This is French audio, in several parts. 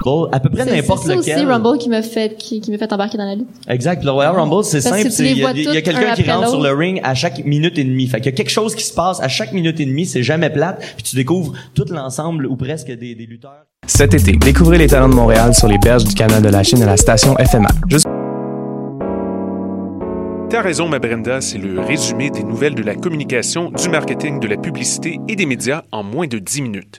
gros, à peu près C'est n'importe c'est ça lequel. aussi Rumble qui m'a fait qui, qui m'a fait embarquer dans la lutte. Exact. Le Royal Rumble, c'est simple. c'est- Il y a, quelqu'un un qui rentre sur le ring à chaque minute et demie. Fait qu'il y a quelque chose qui se passe à chaque minute et demie. C'est jamais plate. Puis tu découvres tout l'ensemble ou presque des, des lutteurs. Cet été, découvrez les talents de Montréal sur les berges du canal de la Chine à la station FMA. Juste T'as raison, ma Brenda, c'est le résumé des nouvelles de la communication, du marketing, de la publicité et des médias en moins de 10 minutes.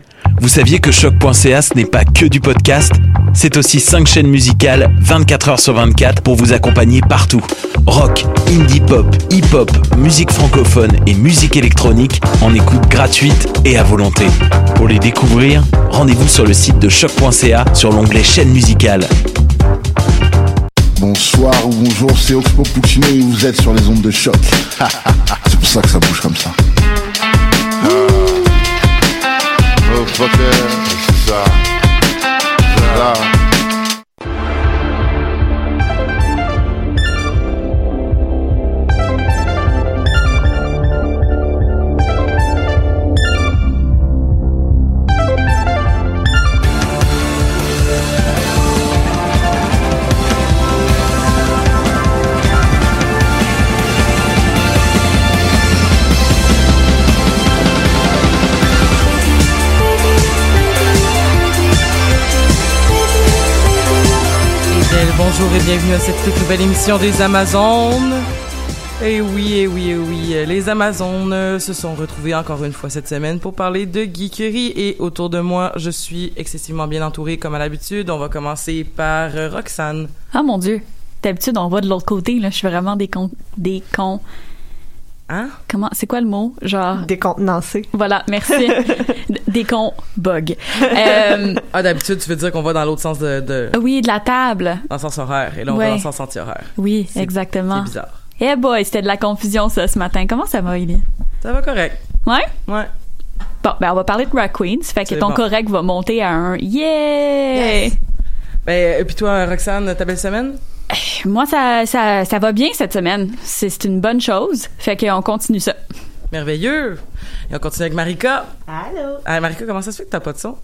vous saviez que choc.ca ce n'est pas que du podcast C'est aussi 5 chaînes musicales 24 heures sur 24 pour vous accompagner partout. Rock, indie pop, hip-hop, musique francophone et musique électronique en écoute gratuite et à volonté. Pour les découvrir, rendez-vous sur le site de choc.ca sur l'onglet chaîne musicale. Bonsoir ou bonjour, c'est Oxpo Puccino et vous êtes sur les ondes de choc. c'est pour ça que ça bouge comme ça. Oh, fucker, c'est ça. C'est ça. Bienvenue à cette toute nouvelle émission des Amazones. Et oui, et oui, et oui, les Amazones se sont retrouvées encore une fois cette semaine pour parler de geekerie. Et autour de moi, je suis excessivement bien entourée comme à l'habitude. On va commencer par Roxane. Ah mon Dieu. D'habitude, on va de l'autre côté. Là. Je suis vraiment des cons. Des cons. Hein? Comment? C'est quoi le mot? Genre. Décontenancé. Voilà, merci. Des cons bug. Euh, Ah, d'habitude, tu veux dire qu'on va dans l'autre sens de, de- oui, de la table. dans le sens horaire. Et là, on Ouais. va dans le sens anti-horaire. Oui, exactement. C'est bizarre. Eh boy, c'était de la confusion ça ce matin. Comment ça va, Élie? Ça va correct. Ouais? Ouais. Bon, ben on va parler de Drag Queens. Fait que ton bon. correct va monter à un yeah! Ben, et puis toi, Roxane, ta belle semaine? Moi, ça, ça, ça va bien cette semaine. C'est c'est une bonne chose. Fait qu'on continue ça. Merveilleux. Et on continue avec Marika. Allô? Ah, Marika, comment ça se fait que t'as pas de son?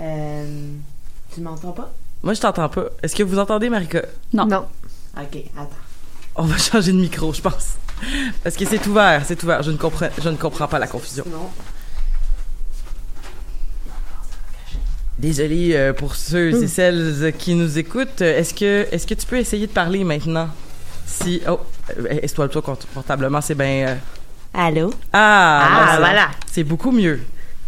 Euh, tu m'entends pas? Moi, je t'entends pas. Est-ce que vous entendez, Marika? Non. Non. Ok, attends. On va changer de micro, je pense. Parce que c'est ouvert, c'est ouvert. Je ne comprends, je ne comprends pas la confusion. Non. Désolé euh, pour ceux Hmm. et celles qui nous écoutent. Euh, Est-ce que, est-ce que tu peux essayer de parler maintenant? Si, oh, euh, toi confortablement, c'est bien. euh, Allô? Ah, Ah, ben, voilà. C'est beaucoup mieux.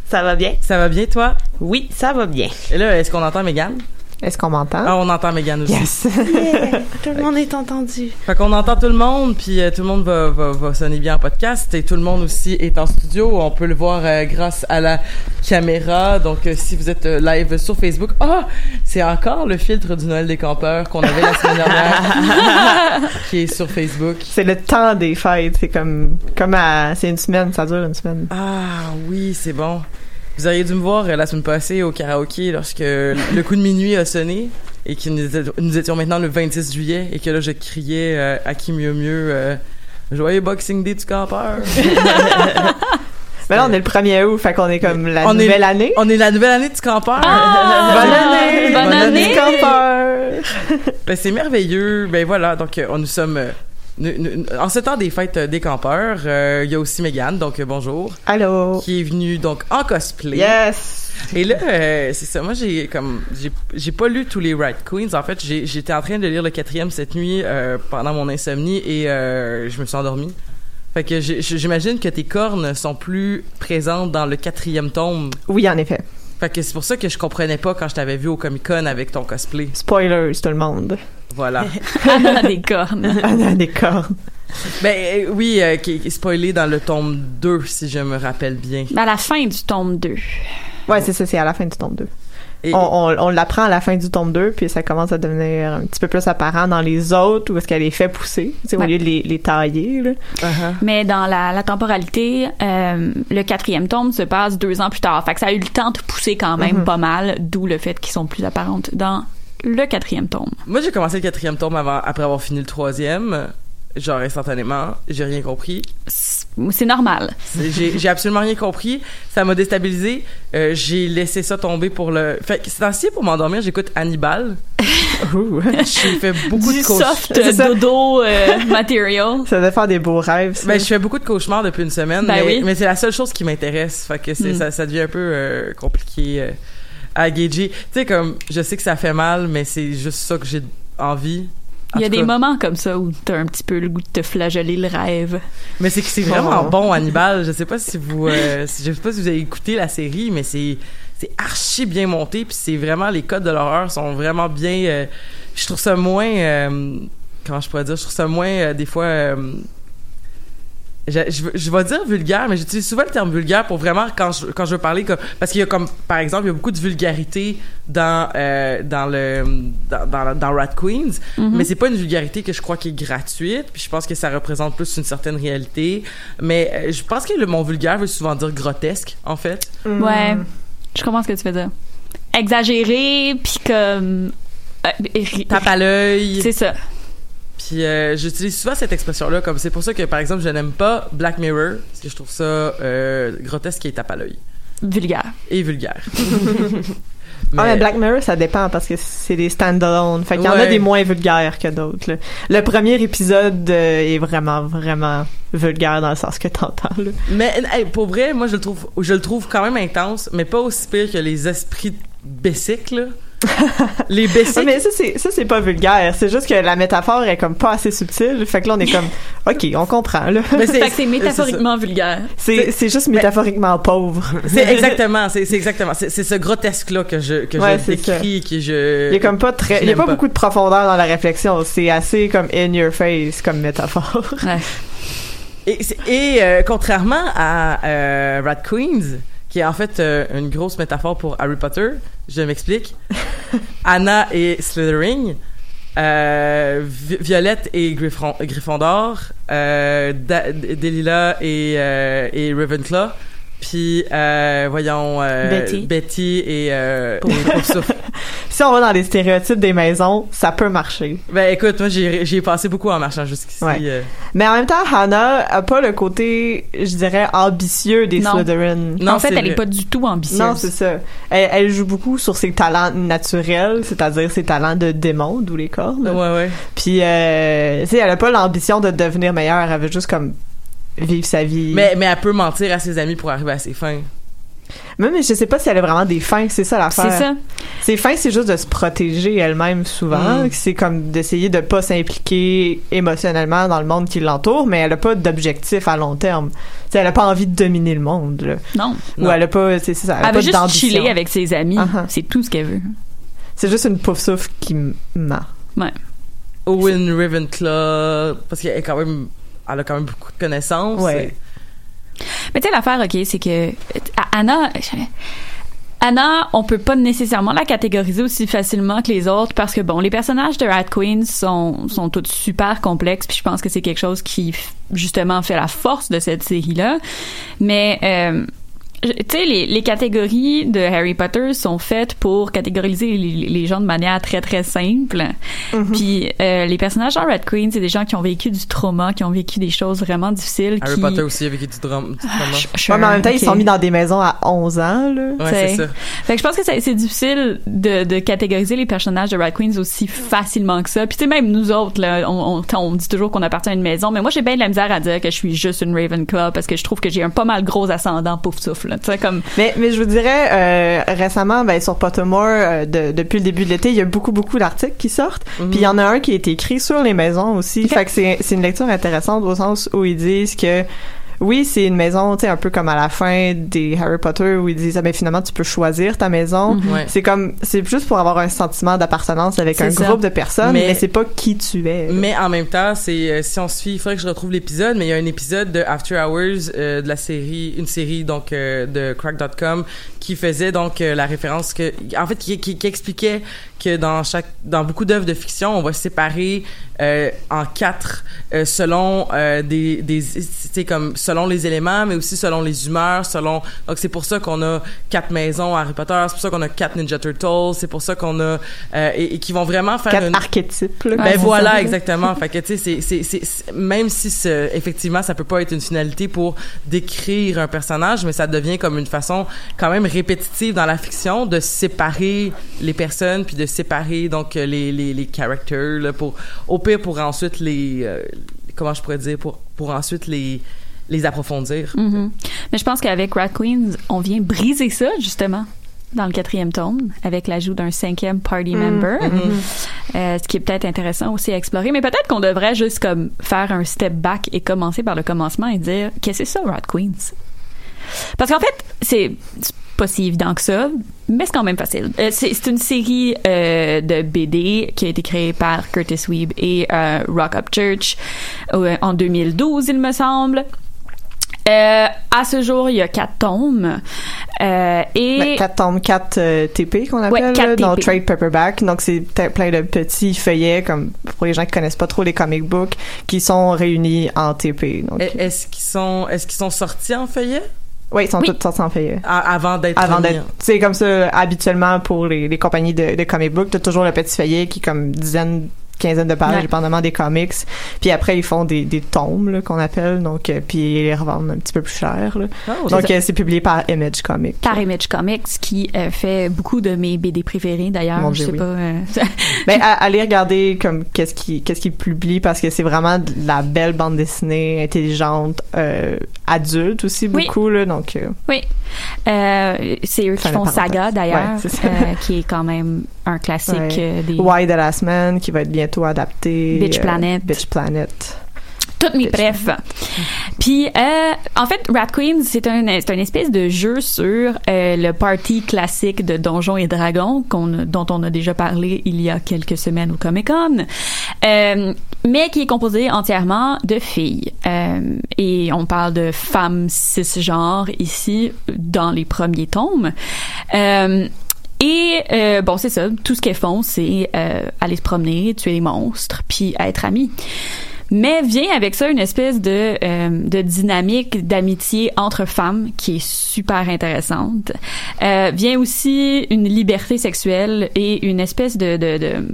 Ça va bien? Ça va bien, toi? Oui, ça va bien. Et là, est-ce qu'on entend Megan? Est-ce qu'on m'entend? Ah, on entend Megan aussi. Yes! Tout le monde est entendu. Fait qu'on entend tout le monde, puis euh, tout le monde va, va, va sonner bien en podcast, et tout le monde aussi est en studio. On peut le voir euh, grâce à la caméra. Donc, euh, si vous êtes euh, live sur Facebook, ah, c'est encore le filtre du Noël des campeurs qu'on avait la semaine dernière, qui est sur Facebook. C'est le temps des fêtes. C'est comme, comme à, c'est une semaine, ça dure une semaine. Ah oui, c'est bon. Vous auriez dû me voir euh, la semaine passée au karaoké lorsque le coup de minuit a sonné et que nous étions, maintenant le 26 juillet et que là je criais euh, à qui mieux mieux euh, Joyeux Boxing Day du campeur. Mais là, on est le 1er août, fait qu'on est comme la On est- nouvelle année. On est la nouvelle année du campeur. Ah! Bonne année! Bonne année! du campeur! Ben, c'est merveilleux. Ben voilà, donc on nous sommes en ce temps des fêtes euh, des campeurs, euh, il y a aussi Megan, donc euh, bonjour. Allô. Qui est venue donc en cosplay. Yes. Et là, euh, c'est ça. Moi, j'ai comme j'ai pas lu tous les Rat Queens. En fait, j'étais en train de lire le quatrième cette nuit euh, pendant mon insomnie et je me suis endormi. Fait que j'imagine que tes cornes sont plus présentes dans le quatrième tome. Oui, en effet. Fait que c'est pour ça que je comprenais pas quand je t'avais vu au Comic Con avec ton cosplay. Spoilers, tout le monde. Voilà. Anna a des cornes. Anna a des cornes. Ben euh, oui, euh, qui est spoilé dans le tome 2, si je me rappelle bien. À la fin du tome 2. Ouais, c'est ça, c'est à la fin du tome 2. Et- on on, on l'apprend à la fin du tome 2, puis ça commence à devenir un petit peu plus apparent dans les autres, où est-ce qu'elle les fait pousser, tu sais, au lieu de les, les tailler, là. Mais dans la, la temporalité, euh, le quatrième tome se passe deux ans plus tard. Fait que ça a eu le temps de pousser quand même Mhm. pas mal, d'où le fait qu'ils sont plus apparentes dans le quatrième tome. Moi, j'ai commencé le quatrième tome avant, après avoir fini le troisième. Genre instantanément, j'ai rien compris. C'est normal. J'ai absolument rien compris. Ça m'a déstabilisé. Euh, j'ai laissé ça tomber pour le. Fait que c'est ainsi pour m'endormir, j'écoute Hannibal. j'ai fait beaucoup Du de cauchemars. soft dodo euh, material. Ça devait faire des beaux rêves, ça. Ben, je fais beaucoup de cauchemars depuis une semaine, Ben mais, oui. mais c'est la seule chose qui m'intéresse. Fait que c'est- Mm. ça, ça devient un peu euh, compliqué euh, à gager. Tu sais, comme, je sais que ça fait mal, mais c'est juste ça que j'ai envie. En Il y a des cas. moments comme ça où t'as un petit peu le goût de te flageller le rêve. Mais c'est que c'est vraiment Oh. bon, Hannibal. Je sais pas si vous, euh, je sais pas si vous avez écouté la série, mais c'est c'est archi bien monté, puis c'est vraiment les codes de l'horreur sont vraiment bien. euh, je trouve ça moins, euh, comment je pourrais dire, je trouve ça moins euh, des fois. Je, je, vais dire vulgaire, mais j'utilise souvent le terme vulgaire pour vraiment quand je, quand je veux parler comme parce qu'il y a comme par exemple il y a beaucoup de vulgarité dans euh, dans le dans, dans, dans Rat Queens, Mhm. mais c'est pas une vulgarité que je crois qui est gratuite, puis je pense que ça représente plus une certaine réalité, mais euh, je pense que le mot vulgaire veut souvent dire grotesque en fait. Ouais, je comprends ce que tu veux dire. Exagéré, puis comme... euh, Tape à l'œil. C'est ça. Puis euh, j'utilise souvent cette expression-là, comme c'est pour ça que par exemple je n'aime pas Black Mirror, parce que je trouve ça euh, grotesque et tape à l'œil. Vulgaire. Et vulgaire. Ah, mais Black Mirror, ça dépend parce que c'est des stand-alone. Fait qu'il y en a des moins vulgaires que d'autres. Le premier épisode euh, est vraiment, vraiment vulgaire dans le sens que t'entends. là. Mais hey, pour vrai, moi je le trouve je le trouve quand même intense, mais pas aussi pire que les esprits basiques là. les Ah, basiques. mais ça, c'est, ça, c'est pas vulgaire. C'est juste que la métaphore est comme pas assez subtile. Fait que là, on est comme, OK, on comprend, là. fait que c'est métaphoriquement vulgaire. C'est, c'est juste métaphoriquement pauvre. C'est exactement, c'est c'est exactement, c'est c'est ce grotesque là que je que Ouais, je c'est ça. décris que je Il y a comme pas très, il y a pas, beaucoup de profondeur dans la réflexion. C'est assez comme in your face comme métaphore. Et, c'est- et, euh, contrairement à euh, Rat Queens, qui est en fait euh, une grosse métaphore pour Harry Potter, je m'explique. Anna et Slytherin, euh, Vi- Violette et Griffon, Gryffondor, euh, Da- Delilah et, euh, et Ravenclaw, puis euh, voyons euh, Betty. Betty et euh, et si on va dans les stéréotypes des maisons, ça peut marcher. Ben écoute, moi j'ai j'ai passé beaucoup en marchant jusqu'ici. Ouais. euh. Mais en même temps, Hannah a pas le côté, je dirais, ambitieux des Non. Slytherin. en fait, elle est pas du tout ambitieuse. Non, c'est ça. Elle, elle joue beaucoup sur ses talents naturels, c'est-à-dire ses talents de démon, d'où les cornes. Ouais, ouais. Puis, euh, tu sais, elle a pas l'ambition de devenir meilleure, elle veut juste comme vivre sa vie. Mais, mais elle peut mentir à ses amis pour arriver à ses fins. Même, je sais pas si elle a vraiment des fins, c'est ça l'affaire. C'est ça. Ses fins, c'est juste de se protéger elle-même souvent. Mm. C'est comme d'essayer de pas s'impliquer émotionnellement dans le monde qui l'entoure, mais elle a pas d'objectif à long terme. Tu sais, elle a pas envie de dominer le monde. là. Non. Ou elle a pas, c'est ça, elle, a Elle pas veut juste d'ambition. chiller avec ses amis. Uh-huh. C'est tout ce qu'elle veut. C'est juste une pouf souffle qui ment. Ouais. Owen Ravenclaw, parce qu'elle est quand même, elle a quand même beaucoup de connaissances. Ouais. Mais tu sais, l'affaire, OK, c'est que Anna... Anna, on peut pas nécessairement la catégoriser aussi facilement que les autres parce que bon, les personnages de Rat Queens sont sont tous super complexes puis je pense que c'est quelque chose qui justement fait la force de cette série là. Mais euh, tu sais, les, les catégories de Harry Potter sont faites pour catégoriser les, les gens de manière très très simple. Puis euh, les personnages dans Red Queen, c'est des gens qui ont vécu du trauma, qui ont vécu des choses vraiment difficiles. Harry qui... Potter aussi du drame. Du trauma. sure, Ouais, mais en même temps, ils sont mis dans des maisons à 11 ans, là. Ouais, c'est ça. Fait que je pense que c'est c'est difficile de, de catégoriser les personnages de Red Queens aussi facilement que ça. Puis tu sais, même nous autres, là, on, on, on dit toujours qu'on appartient à une maison, mais moi j'ai bien de la misère à dire que je suis juste une Ravenclaw parce que je trouve que j'ai un pas mal gros ascendant pouf comme... Mais, mais je vous dirais, euh, récemment, ben, sur Pottermore, euh, de- depuis le début de l'été, il y a beaucoup, beaucoup d'articles qui sortent. Puis il y en a un qui a été écrit sur les maisons aussi. Fait que c'est c'est une lecture intéressante au sens où ils disent que oui, c'est une maison, tu sais, un peu comme à la fin des Harry Potter où ils disent, ah ben finalement, tu peux choisir ta maison. Ouais. C'est comme, c'est juste pour avoir un sentiment d'appartenance avec un ça. groupe de personnes, mais, Mais- c'est pas qui tu es. là. Mais en même temps, c'est euh, si on se fie, il faudrait que je retrouve l'épisode, mais il y a un épisode de After Hours euh, de la série, une série donc euh, de Crack.com qui faisait donc euh, la référence que, en fait, qui, qui, qui expliquait que dans chaque, dans beaucoup d'œuvres de fiction, on va séparer euh, en quatre euh, selon euh, des, des, comme selon les éléments, mais aussi selon les humeurs, selon. Donc c'est pour ça qu'on a quatre maisons Harry Potter, c'est pour ça qu'on a quatre Ninja Turtles, c'est pour ça qu'on a euh, et, et qui vont vraiment faire Quatre une archétypes, là, ben voilà, exactement. fait que tu sais, c'est, c'est, même si effectivement ça peut pas être une finalité pour décrire un personnage, mais ça devient comme une façon quand même répétitive dans la fiction de séparer les personnes puis de séparer donc euh, les les les characters là, pour au pire pour ensuite les euh, comment je pourrais dire pour pour ensuite les les approfondir. Mhm. Mais je pense qu'avec Rat Queens, on vient briser ça, justement, dans le quatrième tome, avec l'ajout d'un cinquième party Mm. member. Mhm. Euh, ce qui est peut-être intéressant aussi à explorer. Mais peut-être qu'on devrait juste comme faire un step back et commencer par le commencement et dire qu'est-ce que c'est ça, Rat Queens? Parce qu'en fait, c'est pas si évident que ça, mais c'est quand même facile. Euh, c'est une série euh, de BD qui a été créée par Curtis Weeb et euh, Rock Up Church euh, en 2012, il me semble. Euh, à ce jour, il y a quatre tomes. Euh, et Ben, 4 tomes, 4 TP qu'on appelle, Ouais, quatre là, dans TP. trade paperback. Donc, c'est plein de petits feuillets, comme pour les gens qui connaissent pas trop les comic books, qui sont réunis en TP. Est-ce qu'ils sont est-ce qu'ils sont sortis en feuillet? Oui, ils sont tous sortis en feuillet. A- avant d'être Avant d'être, c'est comme ça, habituellement, pour les, les compagnies de, de comic book, t'as toujours le petit feuillet qui est comme dizaine, quinzaine de pages, Ouais. dépendamment des comics. Puis après, ils font des, des tomes, qu'on appelle, donc, euh, puis ils les revendent un petit peu plus cher, là. Oh, donc, c'est euh, c'est publié par Image Comics. par Image Comics qui euh, fait beaucoup de mes BD préférés d'ailleurs. Je sais oui. pas. euh, Ben, allez regarder comme qu'est-ce qui qu'est-ce qu'il publie parce que c'est vraiment de la belle bande dessinée intelligente adulte aussi Oui. beaucoup là donc oui. C'est eux qui font. Saga d'ailleurs, Ouais, qui est quand même un classique ouais. euh, des Why the Last Man qui va être bientôt adapté Bitch euh, Planet. Bitch Planet toutes mes brefs. Puis, euh, en fait, Rat Queens, c'est un, c'est une espèce de jeu sur euh, le party classique de Donjons et Dragons, qu'on, dont on a déjà parlé il y a quelques semaines au Comic Con, euh, mais qui est composé entièrement de filles. Euh, et on parle de femmes cisgenres ici, dans les premiers tomes. Et euh, bon, c'est ça. Tout ce qu'elles font, c'est euh, aller se promener, tuer les monstres, puis être amies. Mais vient avec ça une espèce de, euh, de dynamique d'amitié entre femmes qui est super intéressante. Euh, vient aussi une liberté sexuelle et une espèce de, de, de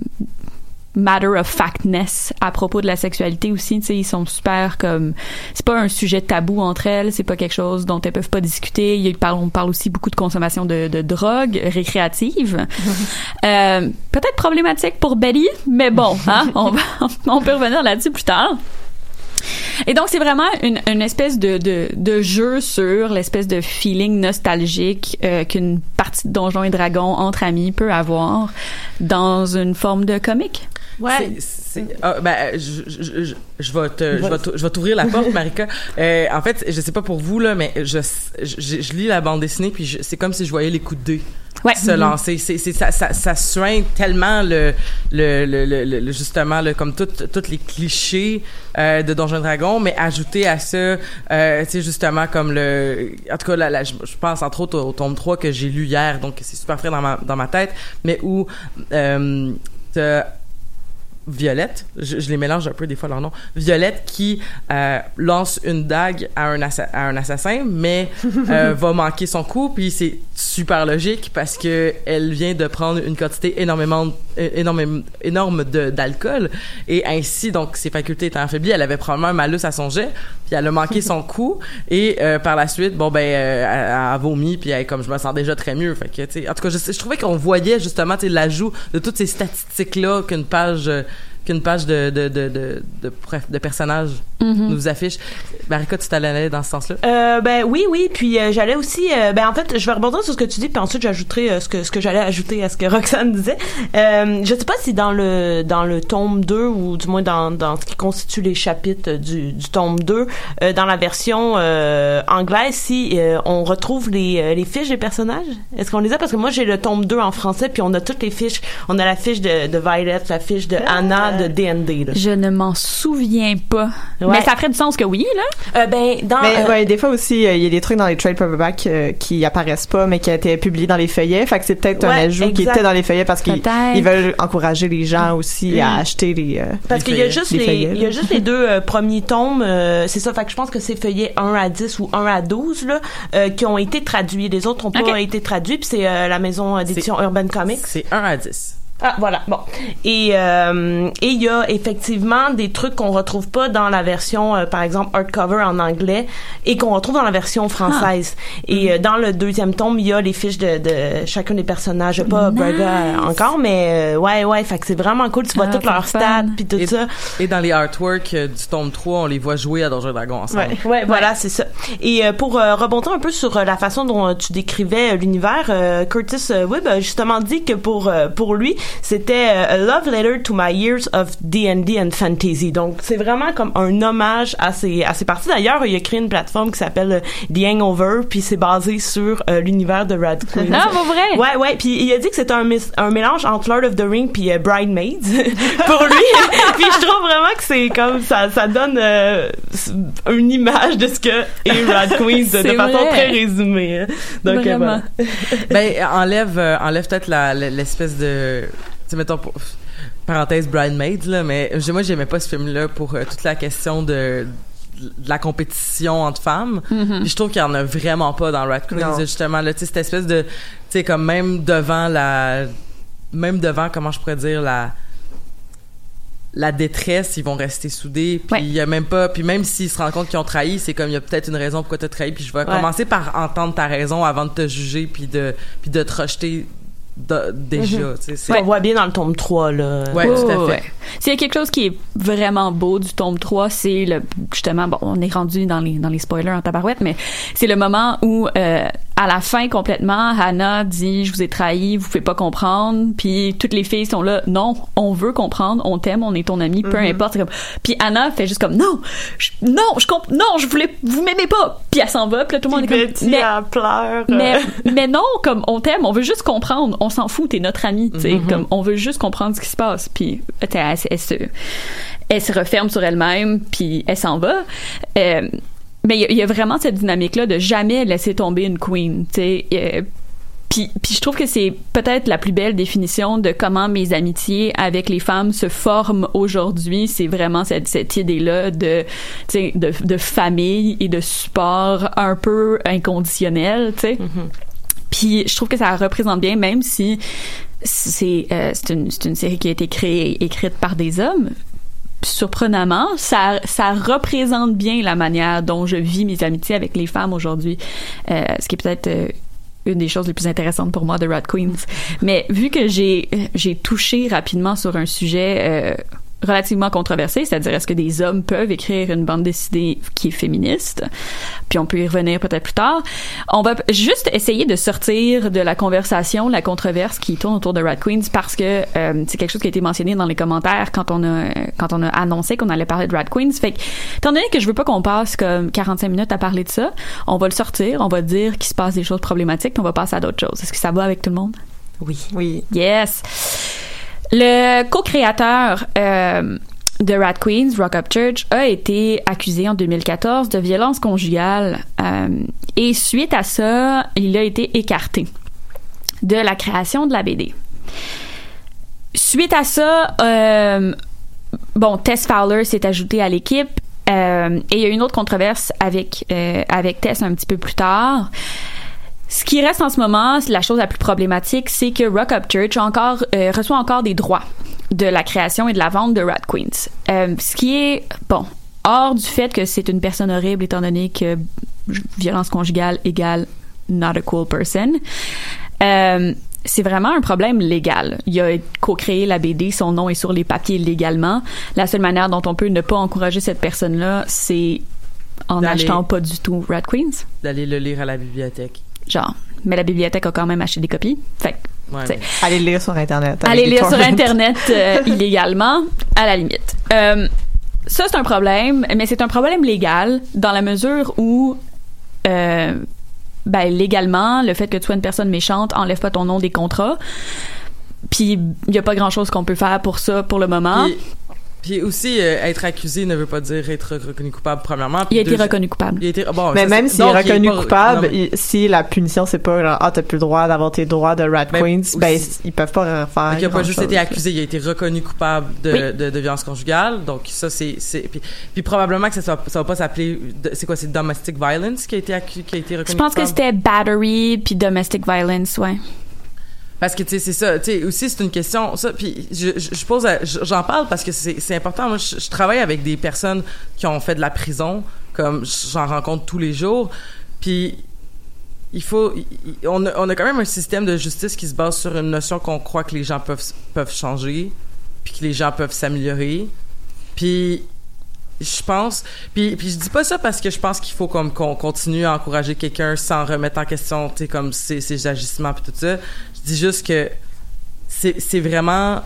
matter of factness à propos de la sexualité aussi. Tu sais, ils sont super comme c'est pas un sujet tabou entre elles, c'est pas quelque chose dont elles peuvent pas discuter. Ils parlent, on parle aussi beaucoup de consommation de, de drogue récréative. Euh, Peut-être problématique pour Betty, mais bon, hein, on, va, on peut revenir là-dessus plus tard. Et donc, c'est vraiment une, une espèce de, de, de jeu sur l'espèce de feeling nostalgique euh, qu'une partie de Donjons et Dragons entre amis peut avoir dans une forme de comique. C'est- c'est- ah, ben, je, je, je, je vais te, je vais je vais t'ouvrir la porte, Marika. Euh, en fait, je sais pas pour vous là, mais je, je, je lis la bande dessinée puis je- c'est comme si je voyais les coups de dés se Mhm. lancer. C'est, c'est ça, ça, ça suinte tellement le, le, le, le, justement le, comme tout, tous les clichés euh, de Donjons et Dragons, mais ajouter à ça, euh, tu sais justement comme le, en tout cas là, là, je, je pense entre autres au, au tome 3 que j'ai lu hier, donc c'est super frais dans ma dans ma tête, mais où euh, Violette, je, je les mélange un peu des fois leur nom, Violette qui euh, lance une dague à un, assa- à un assassin, mais euh, va manquer son coup, puis c'est super logique parce que elle vient de prendre une quantité énormément énorme, énorme de- d'alcool. Et ainsi donc ses facultés étant affaiblies, elle avait probablement un malus à son jet, puis elle a manqué son coup. Et euh, par la suite bon ben euh, elle, elle a vomi puis elle est comme je me sens déjà très mieux, fait que tu sais en tout cas je, je trouvais qu'on voyait justement tu sais, l'ajout de toutes ces statistiques là qu'une page euh, qu'une page de de de de, de, personnages Mhm. nous affiche. Marika, tu t'allais aller dans ce sens-là? Euh, ben oui, oui. Puis euh, j'allais aussi. euh, ben en fait, je vais rebondir sur ce que tu dis, puis ensuite j'ajouterai euh, ce que ce que j'allais ajouter à ce que Roxane disait. Euh, je sais pas si dans le dans le tome 2 ou du moins dans dans ce qui constitue les chapitres du du tome 2, euh, dans la version euh, anglaise, si euh, on retrouve les les fiches des personnages? Est-ce qu'on les a? Parce que moi j'ai le tome 2 en français, puis on a toutes les fiches. On a la fiche de de Violet, la fiche de Anna, de D&D. là. Je ne m'en souviens pas. Ouais. Mais ça ferait du sens que oui, là. Euh, ben, dans, Mais euh, ouais, des fois aussi, euh, il y a des trucs dans les trade paperbacks euh, qui apparaissent pas, mais qui ont été publiés dans les feuillets. Fait que c'est peut-être un ajout qui était dans les feuillets parce qu'ils veulent encourager les gens aussi à Mm. acheter les. euh, Parce qu'il y a juste les, feuillets, il y a là. juste les deux euh, premiers tomes, euh, c'est ça. Fait que je pense que c'est feuillet 1 à 10 ou 1 à 12 là, euh, qui ont été traduits. Les autres ont pas été traduits. Puis c'est euh, la maison d'édition Urban Comics. C'est 1 à 10. Ah voilà. Bon. Et euh, et il y a effectivement des trucs qu'on retrouve pas dans la version euh, par exemple hardcover en anglais et qu'on retrouve dans la version française. Et euh, dans le deuxième tome il y a les fiches de, de chacun des personnages. Pas Nice. Braga euh, encore mais euh, ouais ouais. Fait que c'est vraiment cool. Tu vois Ah, toutes leurs stats puis tout et, ça. Et dans les artworks euh, du tome 3, on les voit jouer à Donjons Dragons ensemble. Ouais, ouais, voilà, c'est ça. Et euh, pour euh, rebondir un peu sur euh, la façon dont tu décrivais euh, l'univers, euh, Curtis euh, Webb a justement dit que pour euh, pour lui, c'était euh, a love letter to my years of D&D and fantasy. Donc c'est vraiment comme un hommage à ces à ces parties. D'ailleurs, il a créé une plateforme qui s'appelle euh, The Hangover, puis c'est basé sur euh, l'univers de Rad Queen. Ah, pour vrai? Ouais, ouais. Puis il a dit que c'était un, un mélange entre Lord of the Ring puis euh, Bridesmaids pour lui. puis je trouve vraiment que c'est comme ça, ça donne euh, une image de ce que est Rad Queens de, façon vrai. très résumée. hein. Donc euh, voilà. ben, enlève, euh, enlève peut-être l'espèce de, sais, mettons, pour- parenthèse Bridesmaids, là, mais moi, j'aimais pas ce film-là pour euh, toute la question de, de la compétition entre femmes. Mhm. Puis je trouve qu'il y en a vraiment pas dans Non. justement, là, tu sais, cette espèce de, tu sais, comme même devant la, même devant, comment je pourrais dire, la, la détresse, ils vont rester soudés. Puis il y a même pas, puis même s'ils se rendent compte qu'ils ont trahi, c'est comme il y a peut-être une raison pourquoi t'as trahi. Puis je vais Ouais. commencer par entendre ta raison avant de te juger puis de puis de te rejeter de- déjà. Tu sais, c'est- On voit bien dans le tome 3 là. Ouais, tout à fait. Oh, ouais. S'il y a quelque chose qui est vraiment beau du tome 3, c'est le justement bon, on est rendu dans les dans les spoilers en tabarouette, mais c'est le moment où euh, à la fin complètement, Hannah dit je vous ai trahi, vous pouvez pas comprendre, puis toutes les filles sont là, non, on veut comprendre, on t'aime, on est ton ami, peu Mhm. importe. C'est Comme, puis Anna fait juste comme non, je, non, je comp non, je voulais, vous m'aimez pas, puis elle s'en va, puis là tout le monde est comme Betty, elle pleure. mais mais non comme on t'aime on veut juste comprendre on s'en fout t'es notre ami tu sais Mhm. comme on veut juste comprendre ce qui se passe puis elle, elle se elle se referme sur elle-même puis elle s'en va Euh, mais il y a- il y, a vraiment cette dynamique là de jamais laisser tomber une queen tu sais euh, puis, puis je trouve que c'est peut-être la plus belle définition de comment mes amitiés avec les femmes se forment aujourd'hui. C'est vraiment cette, cette idée-là de, de, de famille et de support un peu inconditionnel, tu sais. Puis je trouve que ça représente bien, même si c'est euh, une, une série qui a été créée écrite par des hommes. Surprenamment, ça, ça représente bien la manière dont je vis mes amitiés avec les femmes aujourd'hui. Euh, ce qui est peut-être euh, une des choses les plus intéressantes pour moi de Rat Queens. Mais vu que j'ai j'ai touché rapidement sur un sujet euh, relativement controversé, c'est-à-dire est-ce que des hommes peuvent écrire une bande dessinée qui est féministe, puis on peut y revenir peut-être plus tard. On va juste essayer de sortir de la conversation, la controverse qui tourne autour de Rat Queens parce que euh, c'est quelque chose qui a été mentionné dans les commentaires quand on a quand on a annoncé qu'on allait parler de Rat Queens. Fait que, étant donné que je veux pas qu'on passe comme 45 minutes à parler de ça, on va le sortir, on va dire qu'il se passe des choses problématiques, puis on va passer à d'autres choses. Est-ce que ça va avec tout le monde? Oui. Oui. Yes. Le co-créateur euh, de Rat Queens, Rock Up Church, a été accusé en 2014 de violence conjugale euh, et suite à ça, il a été écarté de la création de la BD. Suite à ça, euh, bon, Tess Fowler s'est ajouté à l'équipe. Et il y a eu une autre controverse avec Tess un petit peu plus tard. Ce qui reste en ce moment, c'est la chose la plus problématique, c'est que Rock Up Church encore euh, reçoit encore des droits de la création et de la vente de Rat Queens. Euh, ce qui est bon hors du fait que c'est une personne horrible étant donné que violence conjugale égale not a cool person. Euh, c'est vraiment un problème légal. Il a co-créé la BD, son nom est sur les papiers légalement. La seule manière dont on peut ne pas encourager cette personne-là, c'est en D'aller- achetant pas du tout Rat Queens. D'aller le lire à la bibliothèque. Genre. Mais la bibliothèque a quand même acheté des copies. Fait que, Ouais, tu sais, mais- Allez lire sur Internet. Allez lire sur. Internet euh, illégalement, à la limite. Euh, ça, c'est un problème, mais c'est un problème légal dans la mesure où, euh, ben, légalement, le fait que tu sois une personne méchante enlève pas ton nom des contrats. Puis, il y a pas grand-chose qu'on peut faire pour ça pour le moment. Puis aussi, euh, être accusé ne veut pas dire être reconnu coupable, premièrement. il a été reconnu coupable. Il a été, bon, Mais ça, même s'il est donc, il reconnu pas- coupable, non, mais- il- si la punition c'est pas genre, ah t'as plus le droit d'avoir tes droits de Rat Mais Queens, ben aussi- ils peuvent pas faire. Fait qu'il a pas juste été accusé, il a été reconnu coupable de, Oui. de, de violence conjugale. Donc ça c'est c'est puis, puis probablement que ça, soit- ça va pas s'appeler c'est quoi c'est domestic violence qui a été accu- qui a été reconnu Je pense que c'était battery puis domestic violence, ouais. Parce que, tu sais, c'est ça. Tu sais, aussi, c'est une question, ça, puis je, pose, j'en parle parce que c'est important. Moi, je, travaille avec des personnes qui ont fait de la prison, comme j'en rencontre tous les jours. Puis, il faut, on a, on a quand même un système de justice qui se base sur une notion qu'on croit que les gens peuvent, peuvent changer, puis que les gens peuvent s'améliorer. Puis, je pense puis puis je dis pas ça parce que je pense qu'il faut qu'on continue à encourager quelqu'un sans remettre en question comme ses, ses agissements puis tout ça dis juste que c'est vraiment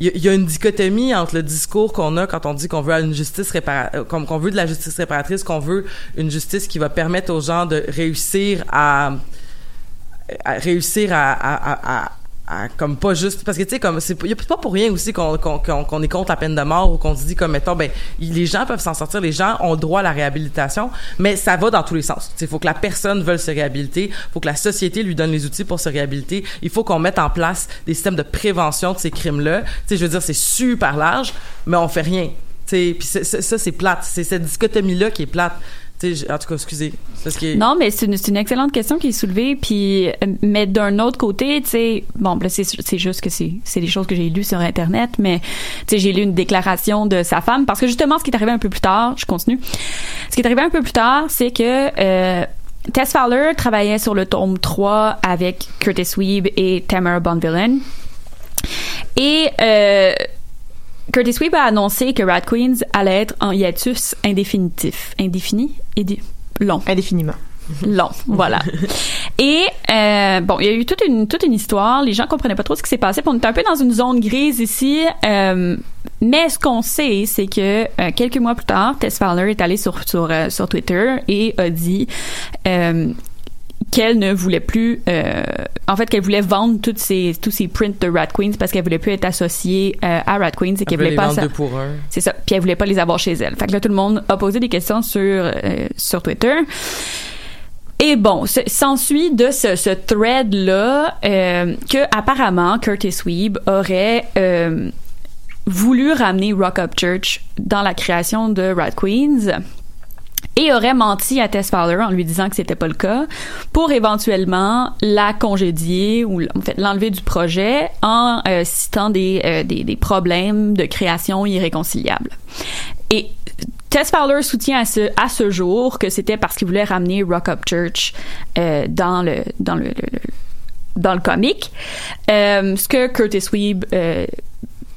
il y, a- une dichotomie entre le discours qu'on a quand on dit qu'on veut une justice euh, qu'on veut de la justice réparatrice qu'on veut une justice qui va permettre aux gens de réussir à réussir à, à- comme pas juste parce que tu sais comme c'est pas pour rien aussi qu'on qu'on qu'on qu'on est contre la peine de mort ou qu'on se dit comme mettons ben les gens peuvent s'en sortir les gens ont droit à la réhabilitation mais ça va dans tous les sens. Il faut que la personne veuille se réhabiliter faut que la société lui donne les outils pour se réhabiliter. Il faut qu'on mette en place des systèmes de prévention de ces crimes là tu sais je veux dire c'est super large mais on fait rien. Tu sais puis ça c'est plate. C'est cette dichotomie là qui est plate. tu en tout cas excusez Non, mais c'est une, une excellente question qui est soulevée. Puis, euh, mais d'un autre côté, tu sais, bon, là, c'est juste que c'est des choses que j'ai lues sur Internet, mais j'ai lu une déclaration de sa femme parce que justement, ce qui est arrivé un peu plus tard, je continue. Ce qui est arrivé un peu plus tard, c'est que euh, Tess Fowler travaillait sur le tome 3 avec Curtis Weeb et Tamara Bonvillain. Et euh, Curtis Weeb a annoncé que Rat Queens allait être en hiatus indéfinitif. Indéfini? Long. Indéfiniment. Long, voilà. Et euh, bon, il y a eu toute une toute une histoire. Les gens comprenaient pas trop ce qui s'est passé. Puis on est un peu dans une zone grise ici. Euh, mais ce qu'on sait, c'est que euh, quelques mois plus tard, Tess Fowler est allée sur sur sur Twitter et a dit qu'elle ne voulait plus euh, en fait qu'elle voulait vendre toutes ces tous ces prints de Rat Queens parce qu'elle voulait plus être associée euh, à Rat Queens et qu'elle voulait les pas deux pour un. c'est ça. Puis elle voulait pas les avoir chez elle. Fait que là, tout le monde a posé des questions sur, euh, sur Twitter. Et bon, s'ensuit de ce, ce thread-là euh, que apparemment Curtis Weeb aurait euh, voulu ramener Rock Up Church dans la création de Rat Queens et aurait menti à Tess Fowler en lui disant que c'était pas le cas pour éventuellement la congédier ou en fait l'enlever du projet en euh, citant des, euh, des, des problèmes de création irréconciliables. Et Tess Fowler soutient à ce, à ce jour que c'était parce qu'il voulait ramener Rock Up Church euh, dans le dans le, dans le comic. Euh, ce que Curtis Weeb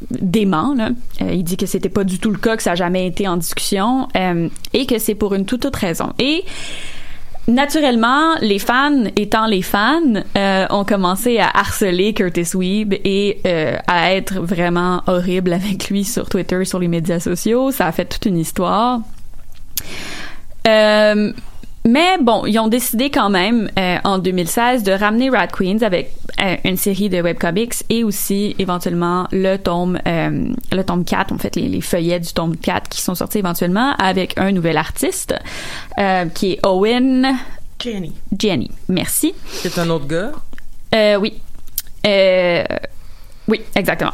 dément. Là. Euh, il dit que c'était pas du tout le cas, que ça a jamais été en discussion euh, et que c'est pour une toute autre raison. Et naturellement, les fans, étant les fans, euh, ont commencé à harceler Curtis Weeb et à être vraiment horrible avec lui sur Twitter, sur les médias sociaux. Ça a fait toute une histoire. Mais bon, ils ont décidé quand même euh, en 2016 de ramener Rat Queens avec euh, une série de webcomics et aussi éventuellement le tome euh, le tome 4, en fait les, les feuillets du tome 4 qui sont sortis éventuellement avec un nouvel artiste euh, qui est Owen Jenny. Jenny. Merci. C'est un autre gars? Euh, oui. Euh, oui, exactement.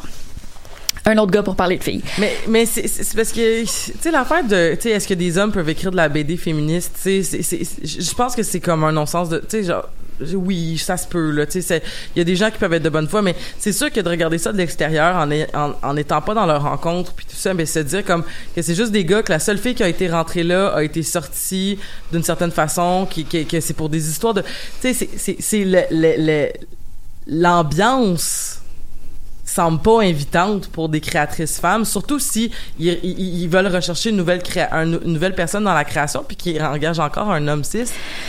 Un autre gars pour parler de filles. Mais, mais c'est parce que, tu sais, l'affaire de, tu sais, est-ce que des hommes peuvent écrire de la BD féministe, tu sais, je pense que c'est comme un non-sens de, tu sais, genre, oui, ça se peut, là, tu sais, il y a des gens qui peuvent être de bonne foi, mais c'est sûr que de regarder ça de l'extérieur en, en, en étant pas dans leur rencontre, puis tout ça, mais se dire comme que c'est juste des gars, que la seule fille qui a été rentrée là a été sortie d'une certaine façon, qui, qui- que c'est pour des histoires de, tu sais, c'est- l'ambiance semble pas invitante pour des créatrices femmes, surtout si ils, veulent rechercher une nouvelle une nouvelle personne dans la création puis qui engage encore un homme cis.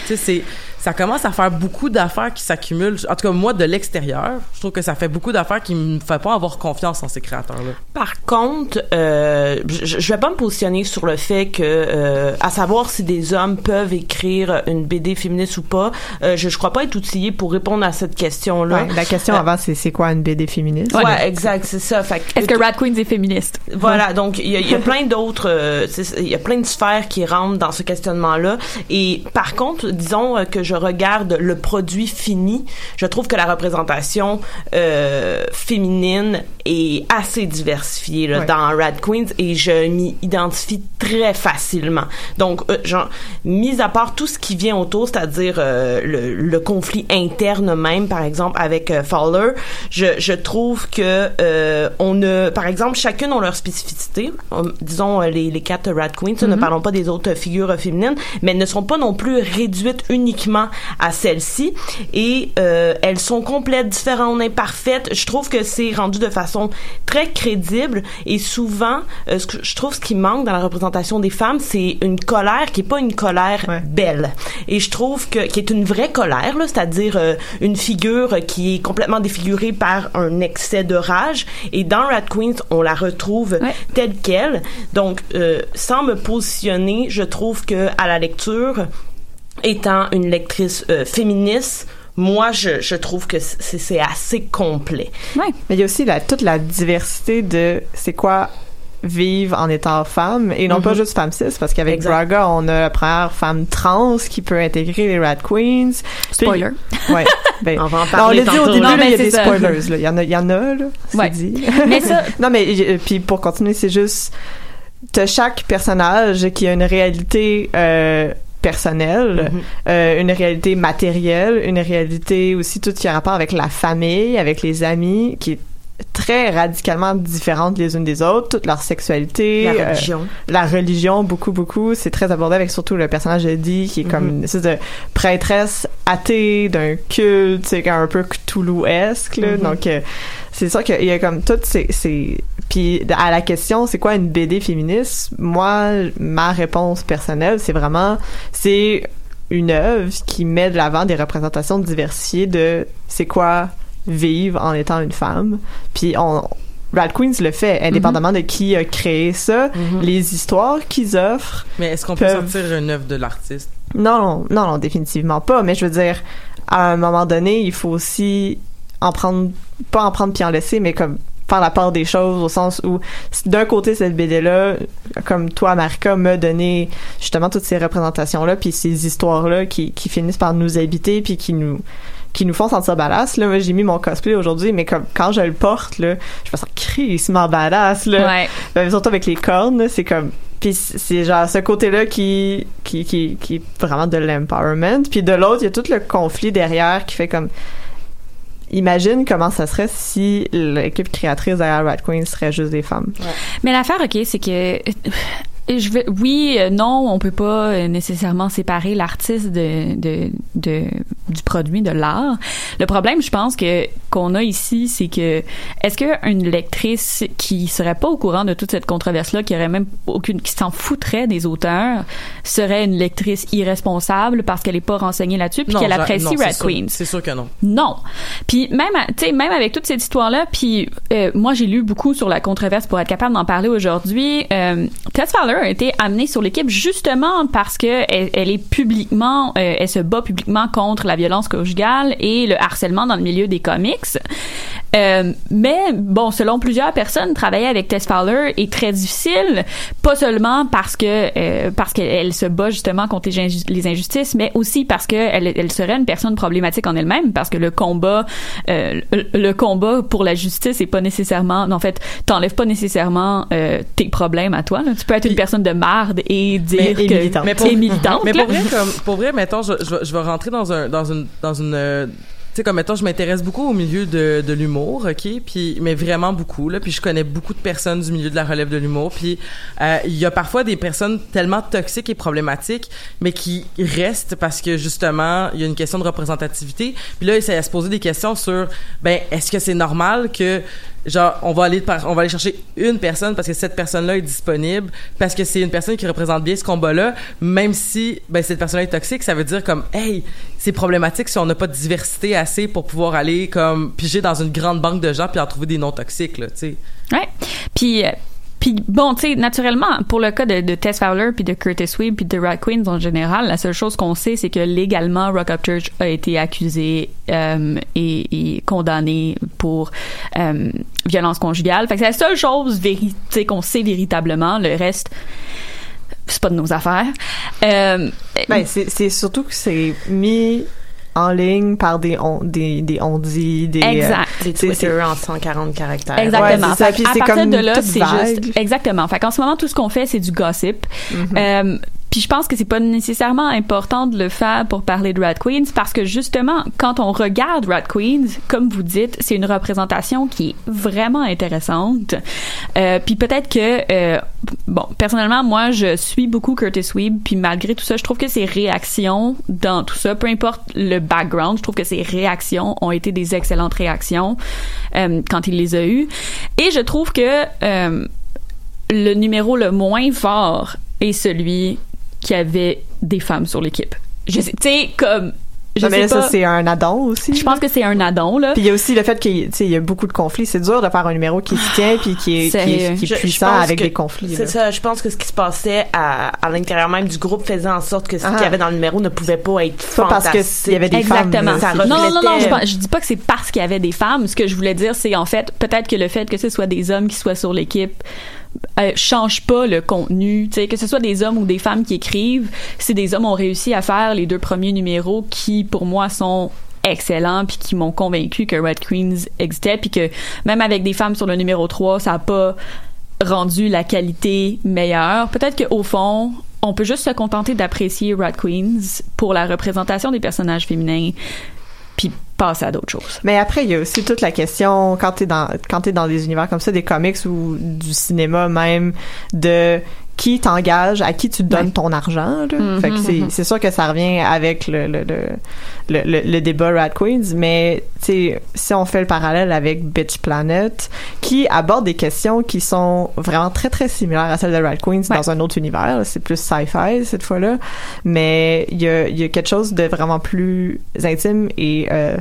Tu sais, c'est ça commence à faire beaucoup d'affaires qui s'accumulent. En tout cas, moi, de l'extérieur, je trouve que ça fait beaucoup d'affaires qui me fait pas avoir confiance en ces créateurs-là. Par contre, euh, je, je vais pas me positionner sur le fait que, euh, à savoir si des hommes peuvent écrire une BD féministe ou pas, euh, je, je crois pas être outillée pour répondre à cette question-là. Ouais, la question Euh, avant, c'est c'est quoi une BD féministe? Ouais, exact, c'est ça. Fait Est-ce que Rat Queens est féministe? Voilà, donc il y y a plein d'autres, euh, il y a plein de sphères qui rentrent dans ce questionnement-là. Et par contre, disons que je regarde le produit fini, je trouve que la représentation euh, féminine est assez diversifiée là, Ouais. dans Rad Queens et je m'y identifie très facilement. Donc, euh, genre, mis à part tout ce qui vient autour, c'est-à-dire euh, le, le conflit interne même, par exemple avec euh, Fowler, je, je trouve que euh, on a, par exemple, chacune ont leur spécificité. Hum, disons euh, les, les quatre Rat Queens, ne Mhm. parlons pas des autres figures euh, féminines, mais elles ne sont pas non plus réduites uniquement à celles-ci et euh, elles sont complètes, différentes, imparfaites. Je trouve que c'est rendu de façon très crédible et souvent, euh, ce que je trouve ce qui manque dans la représentation des femmes, c'est une colère qui est pas une colère belle. Et je trouve que qui est une vraie colère, c'est-à-dire euh, une figure qui est complètement défigurée par un excès de rage. Et dans Rat Queens, on la retrouve telle quelle. Donc, euh, sans me positionner, je trouve que à la lecture, étant une lectrice euh, féministe, moi, je, je trouve que c'est assez complet. Mais il y a aussi la, toute la diversité de c'est quoi vivre en étant femme et non pas juste femme cis parce qu'avec. Braga on a la première femme trans qui peut intégrer les Rat Queens Spoiler. Puis- ouais ben, On va en non, parler on l'a dit au début il y a mais des ça. spoilers il y en a il y en a là c'est Ouais. dit Mais ça- non mais euh, puis pour continuer c'est juste t'as chaque personnage qui a une réalité euh, personnelle, Mhm. euh, une réalité matérielle, une réalité aussi tout qui a rapport avec la famille, avec les amis, qui est très radicalement différentes les unes des autres, toute leur sexualité, La euh, religion. la religion beaucoup beaucoup, c'est très abordé avec surtout le personnage de Dee qui est comme Mhm. une espèce de prêtresse athée d'un culte, c'est un peu Cthulhu-esque là. Mhm. donc euh, c'est sûr qu'il y a comme toutes ces, ces puis à la question c'est quoi une BD féministe? Moi ma réponse personnelle c'est vraiment c'est une œuvre qui met de l'avant des représentations diversifiées de c'est quoi vivre en étant une femme puis on Rad Queens le fait, indépendamment de qui a créé ça, Mhm. les histoires qu'ils offrent. Mais est-ce qu'on peut sortir une œuvre de l'artiste? Non, non, non, non, définitivement pas. Mais je veux dire, à un moment donné, il faut aussi en prendre, pas en prendre puis en laisser, mais comme faire la part des choses au sens où d'un côté cette BD là comme toi Marika m'a donné justement toutes ces représentations là puis ces histoires là qui, qui finissent par nous habiter puis qui nous qui nous font sentir badass là moi j'ai mis mon cosplay aujourd'hui mais comme quand je le porte là je me sens crissement badass là Ouais. Ben, surtout avec les cornes là, c'est comme puis c'est genre ce côté-là qui, qui, qui, qui est vraiment de l'empowerment. Puis de l'autre, il y a tout le conflit derrière qui fait comme... Imagine comment ça serait si l'équipe créatrice derrière Rat Queen serait juste des femmes. Mais l'affaire, ok, c'est que euh, je vais, oui, euh, non, on peut pas euh, nécessairement séparer l'artiste de, de, de du produit de l'art. Le problème, je pense que qu'on a ici, c'est que est-ce que une lectrice qui serait pas au courant de toute cette controverse-là, qui aurait même aucune, qui s'en foutrait des auteurs, serait une lectrice irresponsable parce qu'elle est pas renseignée là-dessus puis qu'elle apprécie non, sûr- Queens? C'est sûr que non. Non. Puis même, tu sais, même avec toute cette histoire-là, puis euh, moi j'ai lu beaucoup sur la controverse pour être capable d'en parler aujourd'hui. Euh, Tess Fowler a été amenée sur l'équipe justement parce que elle, elle est publiquement, euh, elle se bat publiquement contre la violence conjugale et le harcèlement dans le milieu des comics. Euh, mais bon, selon plusieurs personnes, travailler avec Tess Fowler est très difficile, pas seulement parce que euh, parce qu'elle se bat justement contre les, inju- les injustices, mais aussi parce que elle, elle serait une personne problématique en elle-même, parce que le combat euh, le, combat pour la justice est pas nécessairement, en fait, t'enlèves pas nécessairement euh, tes problèmes à toi. Là. Tu peux être une personne de marde et dire Mais- que t'es militante. Mais pour vrai, comme, pour vrai, mettons, je, je, vais- je vais rentrer dans un, dans dans une, euh, tu sais, comme mettons, je m'intéresse beaucoup au milieu de, l'humour, ok, puis mais vraiment beaucoup là, puis je connais beaucoup de personnes du milieu de la relève de l'humour, puis euh, il y a parfois des personnes tellement toxiques et problématiques, mais qui restent parce que justement il y a une question de représentativité, puis là il s'est à se poser des questions sur, ben est-ce que c'est normal que genre on va aller on va aller chercher une personne parce que cette personne là est disponible parce que c'est une personne qui représente bien ce combat là même si ben cette personne là est toxique ça veut dire comme hey c'est problématique si on n'a pas de diversité assez pour pouvoir aller comme piger dans une grande banque de gens puis en trouver des non toxiques là tu sais Ouais. Puis euh, puis bon, tu sais, naturellement, pour le cas de, Tess Fowler puis de Curtis Weeb puis de Rat Queens en général, la seule chose qu'on sait, c'est que légalement, Rock Up Church a été accusé euh, et, et condamné pour euh, violence conjugale. Fait que c'est la seule chose qu'on sait véritablement. Le reste, c'est pas de nos affaires. Euh, Ben, c'est surtout que c'est mis en ligne par des on, des des on-dit, des Exact. euh, Des c'est- Twitter en 140 caractères. Exactement. Ouais, ça. Fait à partir comme de là, c'est juste exactement. Fait qu'en ce moment, tout ce qu'on fait, c'est du gossip. Mhm. Euh, puis je pense que c'est pas nécessairement important de le faire pour parler de Rat Queens parce que justement, quand on regarde Rat Queens, comme vous dites, c'est une représentation qui est vraiment intéressante. Euh, puis peut-être que euh, bon, personnellement, moi, je suis beaucoup Curtis Weeb, puis malgré tout ça, je trouve que ses réactions dans tout ça, peu importe le background, je trouve que ses réactions ont été des excellentes réactions euh, quand il les a eues. Et je trouve que euh, le numéro le moins fort est celui qui avait des femmes sur l'équipe. Je sais, tu sais, comme. Je Non, mais sais là, pas. ça, c'est un addon aussi. Je pense que c'est un addon, là. Puis il y a aussi le fait qu'il tu sais, il y a beaucoup de conflits. C'est dur de faire un numéro qui se tient puis qui est, qui est, qui est Je- je puissant avec que des conflits. C'est ça. Je pense que ce qui se passait à, à l'intérieur même du groupe faisait en sorte que ce Ah. qu'il y avait dans le numéro ne pouvait pas être Pas parce que fantastique. il y avait des femmes, Exactement. Ça non, non, non, non, je, pense- je dis pas que c'est parce qu'il y avait des femmes. Ce que je voulais dire, c'est en fait, peut-être que le fait que ce soit des hommes qui soient sur l'équipe euh, change pas le contenu. Que ce soit des hommes ou des femmes qui écrivent, si des hommes ont réussi à faire les deux premiers numéros qui, pour moi, sont excellents puis qui m'ont convaincu que Red Queens existait puis que même avec des femmes sur le numéro 3, ça a pas rendu la qualité meilleure. Peut-être qu'au fond, on peut juste se contenter d'apprécier Rat Queens pour la représentation des personnages féminins puis passer à d'autres choses. Mais après, il y a aussi toute la question, quand t'es dans, quand t'es dans des univers comme ça, des comics ou du cinéma même, de qui t'engage, à qui tu donnes ton argent. Là. Mhm, fait que c'est, sûr que ça revient avec le, le, le, le, le- le débat Rat Queens, mais si on fait le parallèle avec Bitch Planet, qui aborde des questions qui sont vraiment très très similaires à celles de Rat Queens dans un autre univers, c'est plus sci-fi cette fois-là, mais il y a, il y a quelque chose de vraiment plus intime et euh,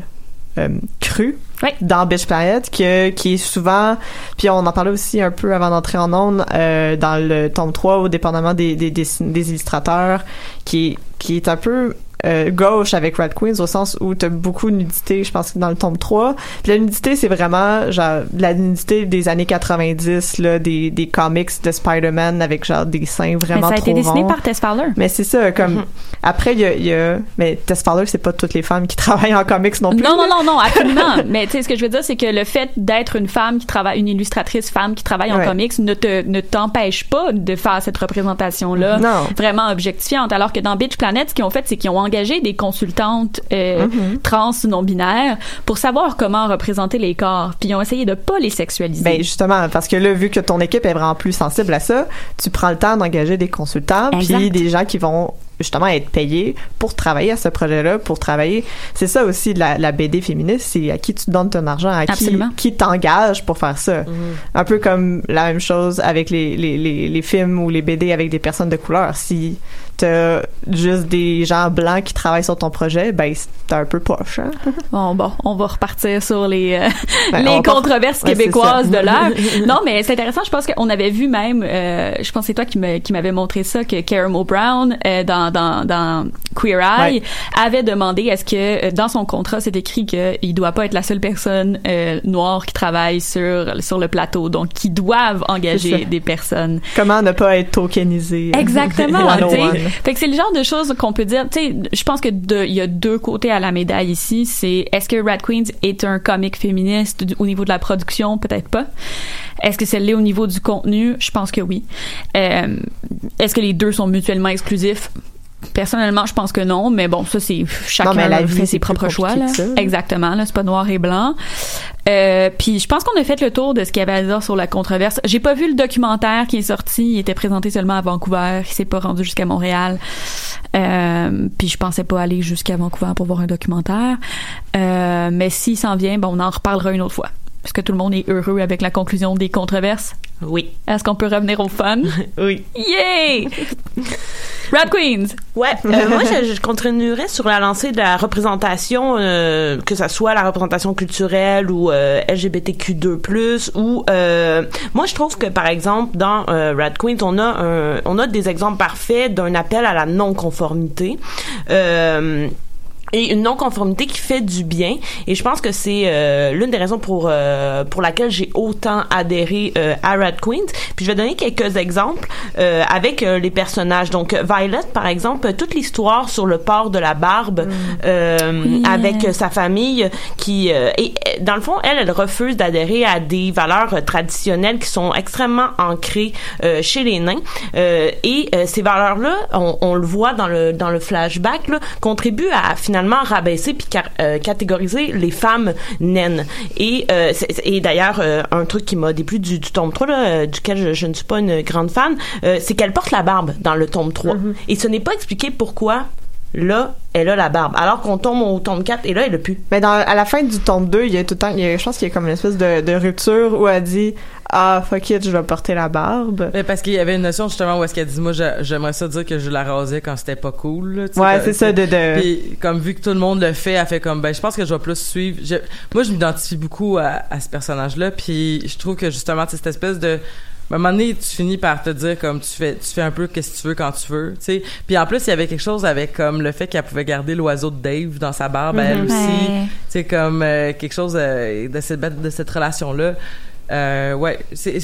euh, cru dans Bitch Planet que, qui est souvent puis on en parlait aussi un peu avant d'entrer en onde euh, dans le tome 3 au dépendamment des, des, des, des illustrateurs qui qui est un peu euh, gauche avec Red Queens au sens où t'as beaucoup de nudité je pense que dans le tome 3 puis la nudité c'est vraiment genre la nudité des années 90 là des, des comics de Spider-Man avec genre des seins vraiment Mais ça a été trop dessiné ronds. par Tess Fowler. mais c'est ça comme Mhm. après il y a, il y a mais Tess Fowler c'est pas toutes les femmes qui travaillent en comics non plus Non, non, là. non, non, absolument. Mais tu sais, ce que je veux dire, c'est que le fait d'être une femme qui travaille, une illustratrice femme qui travaille en Ouais. comics ne te, ne t'empêche pas de faire cette représentation-là Non. vraiment objectifiante. Alors que dans Bitch Planet, ce qu'ils ont fait, c'est qu'ils ont engagé des consultantes euh, Mhm. trans non binaires pour savoir comment représenter les corps. Puis ils ont essayé de pas les sexualiser. Ben justement, parce que là, vu que ton équipe est vraiment plus sensible à ça, tu prends le temps d'engager des consultants, puis des gens qui vont justement être payés pour travailler à ce projet-là, pour travailler. C'est ça aussi la, la BD féministe, c'est à qui tu donnes ton argent, à qui, Absolument. qui t'engage pour faire ça. Un peu comme la même chose avec les, les, les, les films ou les BD avec des personnes de couleur. Si t'as juste des gens blancs qui travaillent sur ton projet, ben c'est un peu poche. Hein? Bon, bon, on va repartir sur les, euh, Ben, les controverses québécoises de l'heure. non, mais c'est intéressant. Je pense qu'on avait vu même, euh, je pense que c'est toi qui m'avais montré ça, que Karen Brown, euh, dans dans, dans, Queer Eye, avait demandé est-ce que euh, dans son contrat c'est écrit qu'il doit pas être la seule personne euh, noire qui travaille sur sur le plateau, donc qu'ils doivent engager des personnes. Comment ne pas être tokenisé? Exactement. Fait que c'est le genre de choses qu'on peut dire. Tu sais, je pense que il y a deux côtés à la médaille ici. C'est est-ce que Rat Queens est un comic féministe au niveau de la production? Peut-être pas. Est-ce que c'est l'est au niveau du contenu? Je pense que oui. Euh, est-ce que les deux sont mutuellement exclusifs? Personnellement, je pense que non, mais bon, ça c'est chacun Non, mais la vie, fait ses propres choix. ça, là. Exactement, là, c'est pas noir et blanc. Euh, puis je pense qu'on a fait le tour de ce qu'il y avait à dire sur la controverse. J'ai pas vu le documentaire qui est sorti, il était présenté seulement à Vancouver, il s'est pas rendu jusqu'à Montréal. Euh, puis je pensais pas aller jusqu'à Vancouver pour voir un documentaire. Euh, mais s'il s'en vient, bon, on en reparlera une autre fois. Est-ce que tout le monde est heureux avec la conclusion des controverses? Oui. Est-ce qu'on peut revenir au fun? oui. Yay! Rat Queens! Ouais, euh, moi je, je continuerais sur la lancée de la représentation, euh, que ça soit la représentation culturelle ou euh, LGBTQ2+, ou euh, moi je trouve que par exemple dans euh, Rat Queens on a un, on a des exemples parfaits d'un appel à la non-conformité. Euh, et une non-conformité qui fait du bien. Et je pense que c'est euh, l'une des raisons pour euh, pour laquelle j'ai autant adhéré euh, à Rat Queens. Puis je vais donner quelques exemples euh, avec euh, les personnages. Donc euh, Violet par exemple toute l'histoire sur le port de la barbe euh, Oui. avec euh, sa famille qui euh, et euh, dans le fond elle elle refuse d'adhérer à des valeurs euh, traditionnelles qui sont extrêmement ancrées euh, chez les nains. Euh, et euh, ces valeurs là on, on le voit dans le dans le flashback là, contribuent à finalement rabaisser puis euh, catégoriser les femmes naines. Et euh, et d'ailleurs euh, un truc qui m'a déplu du, du tome 3 là, duquel je, je ne suis pas une grande fan c'est qu'elle porte la barbe dans le tome 3 et ce n'est pas expliqué pourquoi là elle a la barbe alors qu'on tombe au tome 4 et là elle a plus Mais dans, à la fin du tome 2, il y a tout le temps, il y a, je pense qu'il y a comme une espèce de, de rupture où elle dit Ah, fuck it, je vais porter la barbe. Mais parce qu'il y avait une notion justement où est-ce qu'elle dit moi je- j'aimerais ça dire que je la rasais quand c'était pas cool. là, Ouais, c'est ça, de- de- Puis comme vu que tout le monde le fait, elle fait comme ben je pense que je vais plus suivre. Je- moi je m'identifie beaucoup à, à ce personnage-là, puis je trouve que justement tu sais, cette espèce de à un moment donné, tu finis par te dire comme tu fais tu fais un peu qu'est-ce que tu veux quand tu veux, tu sais. Puis en plus, il y avait quelque chose avec comme le fait qu'elle pouvait garder l'oiseau de Dave dans sa barbe, elle Mhm. aussi. C'est comme euh, quelque chose euh, de cette de cette relation là. Euh, ouais, c'est-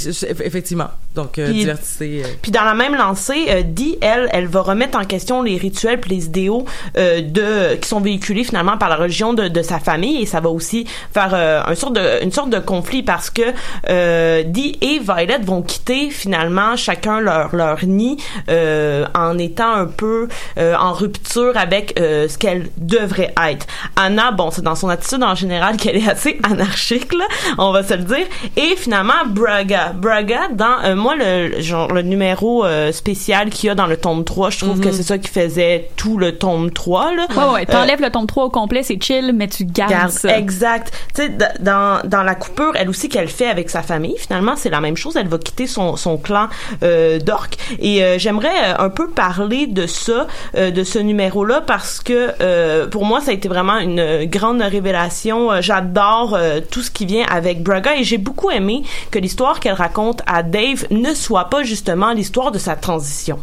effectivement. Donc euh, Puis- diversité. euh, Puis dans la même lancée, euh, Dee, elle, elle va remettre en question les rituels puis les idéaux euh, de qui sont véhiculés finalement par la religion de, de sa famille et ça va aussi faire euh, un sorte de, une sorte de conflit parce que euh, Dee et Violet vont quitter finalement chacun leur leur nid euh, en étant un peu euh, en rupture avec euh, ce qu'elle devrait être. Anna, bon, c'est dans son attitude en général qu'elle est assez anarchique là, on va se le dire. Et finalement Braga, Braga dans euh, moi le genre le numéro euh, spécial qu'il y a dans le tome 3, je trouve que c'est ça qui faisait tout le tome 3 là. Ouais, ouais, Euh, t'enlèves le tome 3 au complet, c'est chill, mais tu gardes, Garde, ça. exact. Tu sais, dans, dans la coupure, elle aussi qu'elle fait avec sa famille, finalement, c'est la même chose. Elle va quitter son, son clan euh, d'orques. Et euh, j'aimerais euh, un peu parler de ça, euh, de ce numéro-là, parce que euh, pour moi, ça a été vraiment une grande révélation. J'adore euh, tout ce qui vient avec Braga et j'ai beaucoup aimé que l'histoire qu'elle raconte à Dave ne soit pas justement l'histoire de sa transition.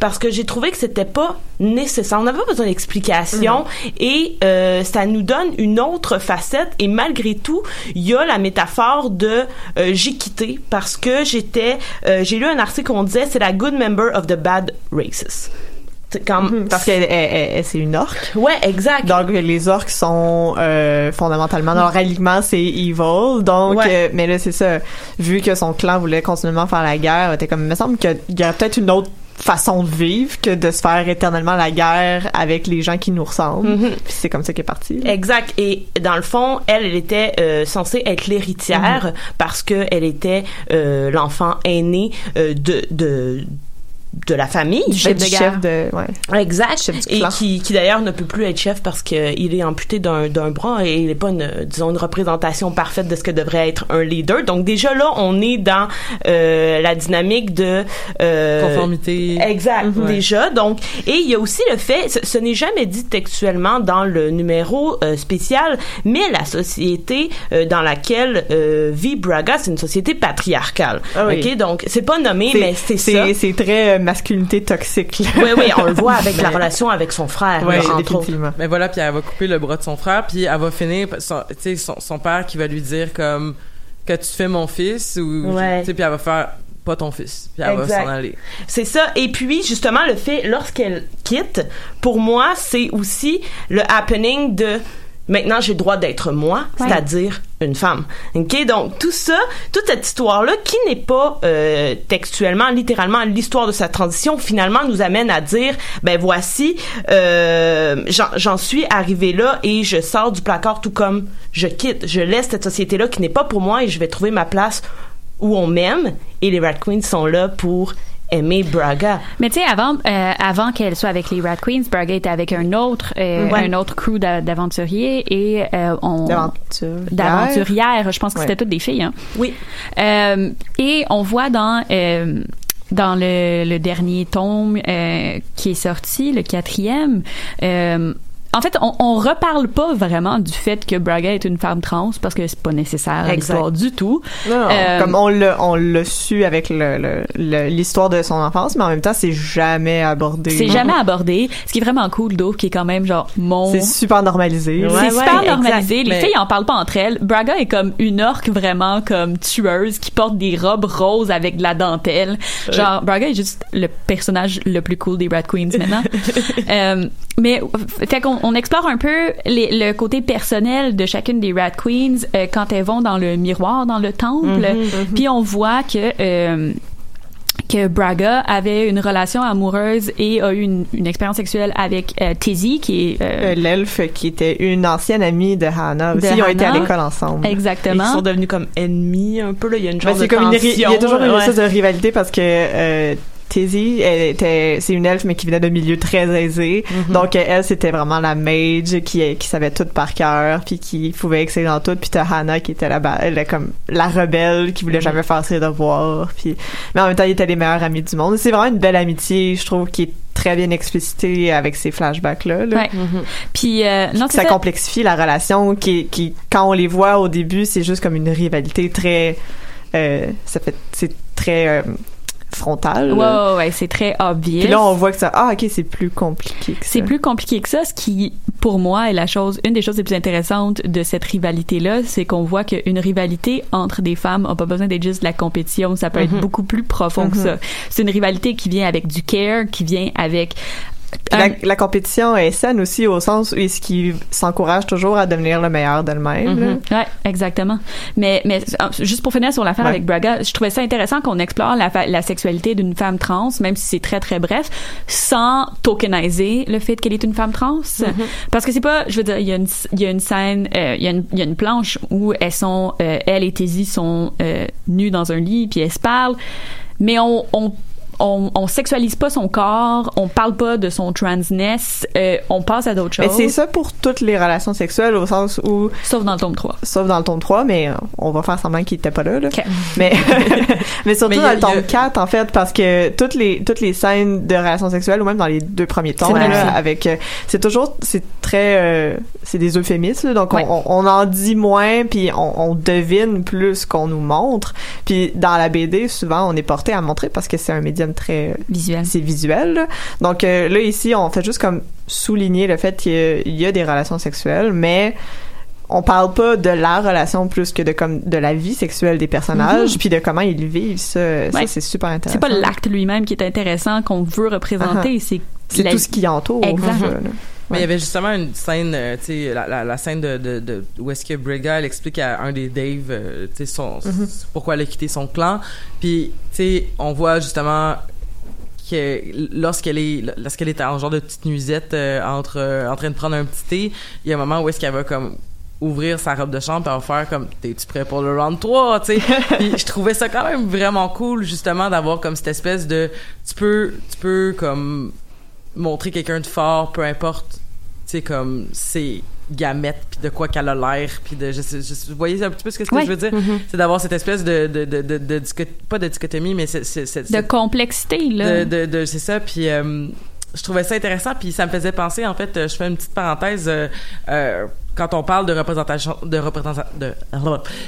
Parce que j'ai trouvé que c'était pas nécessaire. On n'avait pas besoin d'explication et euh, ça nous donne une autre facette et malgré tout, il y a la métaphore de euh, j'ai quitté parce que j'étais euh, j'ai lu un article où on disait c'est la good member of the bad races. C'est Comme, Parce elle- c'est une orque. Ouais, exact. Donc les orques sont euh, fondamentalement leur alignement, c'est evil. Donc, Ouais. euh, mais là c'est ça. Vu que son clan voulait continuellement faire la guerre, t'es comme, il me semble qu'il y aurait peut-être une autre façon de vivre que de se faire éternellement la guerre avec les gens qui nous ressemblent. Mhm. Puis c'est comme ça qu'elle est partie. Exact. Et dans le fond, elle, elle était euh, censée être l'héritière parce que elle était euh, l'enfant aîné euh, de de de la famille Du chef Ben, de du guerre. chef de- ouais. exact Chef du et clan. qui, qui d'ailleurs ne peut plus être chef parce qu'il est amputé d'un d'un bras et il n'est pas une disons une représentation parfaite de ce que devrait être un leader donc déjà là on est dans euh, la dynamique de euh, Conformité. exact Mhm. déjà donc et il y a aussi le fait ce, ce n'est jamais dit textuellement dans le numéro euh, spécial mais la société euh, dans laquelle euh, vit Braga c'est une société patriarcale Ah oui. ok donc c'est pas nommé mais c'est ça C'est très euh, masculinité toxique. là. Oui, oui, on le voit avec la relation avec son frère. Entre définitivement. Mais voilà, puis elle va couper le bras de son frère, puis elle va finir, son, tu sais, son, son père qui va lui dire comme que tu fais mon fils ou, Ouais. tu sais, puis elle va faire pas ton fils, puis elle Exact. va s'en aller. C'est ça. Et puis, justement, le fait, lorsqu'elle quitte, pour moi, c'est aussi le happening de maintenant, j'ai le droit d'être moi, Ouais. c'est-à-dire une femme. OK? Donc, tout ça, toute cette histoire-là, qui n'est pas euh, textuellement, littéralement, l'histoire de sa transition, finalement, nous amène à dire, ben voici, euh, j'en suis arrivé là et je sors du placard tout comme je quitte. Je laisse cette société-là qui n'est pas pour moi et je vais trouver ma place où on m'aime et les Rat Queens sont là pour aimer Braga. Mais tu sais, avant, euh, avant qu'elle soit avec les Rat Queens, Braga était avec un autre, euh, Ouais. un autre crew d'a- d'aventuriers et euh, on D'aventurières. d'aventurières. Je pense que Ouais. c'était toutes des filles. Hein. Oui. Euh, et on voit dans euh, dans le, le dernier tome euh, qui est sorti, le quatrième. Euh, en fait, on, on reparle pas vraiment du fait que Braga est une femme trans parce que c'est pas nécessaire à l'histoire du tout. Non, non, Euh, comme on l'a on l'a su avec le- le- le- l'histoire de son enfance, mais en même temps, c'est jamais abordé. C'est jamais abordé. Ce qui est vraiment cool, d'où qui est quand même genre mon. C'est super normalisé. c'est super normalisé. Les Mais- filles en parlent pas entre elles. Braga est comme une orque vraiment comme tueuse qui porte des robes roses avec de la dentelle. Genre Braga est juste le personnage le plus cool des Rat Queens maintenant. Euh, mais fait qu'on on explore un peu les- le côté personnel de chacune des Rat Queens euh, quand elles vont dans le miroir dans le temple. Mhm, mhm. Puis on voit que euh, que Braga avait une relation amoureuse et a eu une, une expérience sexuelle avec euh, Tizzy, qui est... euh, Euh, L'elfe qui était une ancienne amie de Hannah aussi, De ils ont été à l'école ensemble. Exactement. Ils sont devenus comme ennemis un peu là. Il y a une Ben, genre c'est de comme une ri- il y a toujours une tension, espèce ouais. de rivalité parce que euh, Tizzy, elle était, c'est une elfe mais qui venait d'un milieu très aisé. Mhm. Donc euh, elle, c'était vraiment la mage qui qui savait tout par cœur, puis qui pouvait exceller dans tout. Puis t'as Hannah qui était là-bas, elle est comme la rebelle qui Mhm. voulait jamais faire ses devoirs. Puis mais en même temps, ils étaient les meilleurs amis du monde. C'est vraiment une belle amitié, je trouve, qui est très bien explicitée avec ces flashbacks là. là. Ouais. Puis euh, non, ça ça. complexifie la relation qui, qui quand on les voit au début c'est juste comme une rivalité très euh, ça fait c'est très euh, frontal Ouais, ouais, ouais, c'est très obvious. puis là on voit que ça ah ok c'est plus compliqué que ça C'est plus compliqué que ça. Ce qui, pour moi, est la chose, une des choses les plus intéressantes de cette rivalité-là, c'est qu'on voit qu'une rivalité entre des femmes n'a pas besoin d'être juste de la compétition. Ça peut être Mhm. beaucoup plus profond que Mhm. ça. C'est une rivalité qui vient avec du care, qui vient avec la, la compétition est saine aussi au sens où est-ce qu'ils s'encouragent toujours à devenir le meilleur d'elle-même là. Mhm. Ouais, exactement. Mais, mais euh, juste pour finir sur l'affaire Ouais. avec Braga, je trouvais ça intéressant qu'on explore la, sexualité d'une femme trans, même si c'est très très bref, sans tokeniser le fait qu'elle est une femme trans. Parce que c'est pas, je veux dire, il y a une, il y a une scène, euh, il y a une, il y a une planche où elles sont, euh, elle et Tizzy sont euh, nues dans un lit puis elles se parlent, mais on, on on, on sexualise pas son corps, on parle pas de son transness, euh, on passe à d'autres mais choses. c'est ça pour toutes les relations sexuelles au sens où sauf dans le tome 3 sauf dans le tome 3 mais euh, on va faire semblant qu'il était pas là, là. mais mais surtout Mais dans le tome a- 4 en fait parce que toutes les toutes les scènes de relations sexuelles ou même dans les deux premiers tomes là, vrai. avec euh, c'est toujours c'est très euh, c'est des euphémismes là, donc Ouais. on, on en dit moins puis on, on devine plus qu'on nous montre puis dans la BD souvent on est porté à montrer parce que c'est un médium très euh, visuel c'est visuel donc euh, là ici on fait juste comme souligner le fait qu'il y a- des relations sexuelles mais on parle pas de la relation plus que de comme de la vie sexuelle des personnages Mhm. puis de comment ils vivent ça c'est super intéressant C'est pas l'acte lui-même qui est intéressant qu'on veut représenter, Uh-huh. c'est c'est tout ce qui entoure Exact. Mais il y avait justement une scène, euh, tu sais, la, la, la scène de, de, de où est-ce que Briga elle explique à un des Dave, euh, tu sais, son Mhm. pourquoi elle a quitté son clan. Puis, tu sais, on voit justement que lorsqu'elle est lorsqu'elle est en genre de petite nuisette euh, entre en train de prendre un petit thé, il y a un moment où est-ce qu'elle va comme ouvrir sa robe de chambre et va faire comme t'es-tu prêt pour le round 3 tu sais? Puis je trouvais ça quand même vraiment cool justement d'avoir comme cette espèce de tu peux tu peux comme montrer quelqu'un de fort peu importe tu sais comme ses gamètes puis de quoi qu'elle a l'air puis de je sais, je vous voyez un petit peu ce que, je veux dire? Mhm. c'est d'avoir cette espèce de de de de, pas de dichotomie mais c'est de complexité là. de, de, de- c'est ça puis euh, je trouvais ça intéressant puis ça me faisait penser en fait euh, je fais une petite parenthèse euh, euh, quand on parle de représentation de représentation de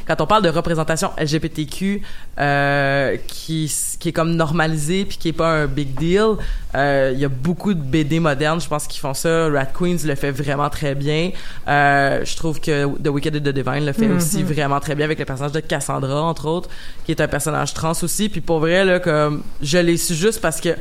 quand on parle de représentation LGBTQ euh, qui qui est comme normalisé puis qui est pas un big deal euh, il y a beaucoup de BD modernes je pense qu'ils font ça. Rat Queens le fait vraiment très bien. Euh, je trouve que The Wicked et The Divine le fait aussi vraiment très bien avec le personnage de Cassandra entre autres qui est un personnage trans aussi. Puis pour vrai là comme je l'ai su juste parce que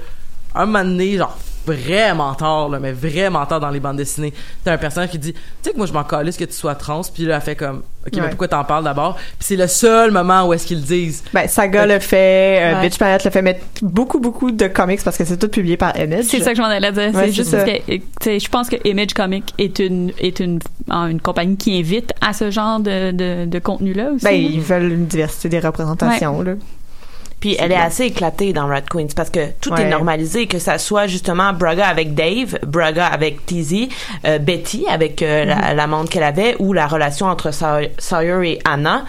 un moment donné, genre vraiment tard, là, mais vraiment tard dans les bandes dessinées, t'as un personnage qui dit, tu sais que moi je m'en calisse que tu sois trans, puis là elle fait comme, ok, mais pourquoi t'en parles d'abord? Puis c'est le seul moment où est-ce qu'ils le disent. Ben, Saga le fait, euh, Ouais. Bitch Planet le fait, mais beaucoup, beaucoup de comics parce que c'est tout publié par Image. C'est ça que je m'en allais dire. Ouais, c'est juste ça. parce que, je pense que Image Comic est une est une en- une compagnie qui invite à ce genre de de, de contenu là aussi. Ben, ils veulent une diversité des représentations, là. Puis elle est assez éclatée dans Rat Queens parce que tout Ouais. est normalisé, que ça soit justement Braga avec Dave, Braga avec Tizzy, euh, Betty avec euh, la- Mhm. l'amante qu'elle avait ou la relation entre Saw- Sawyer et Anna.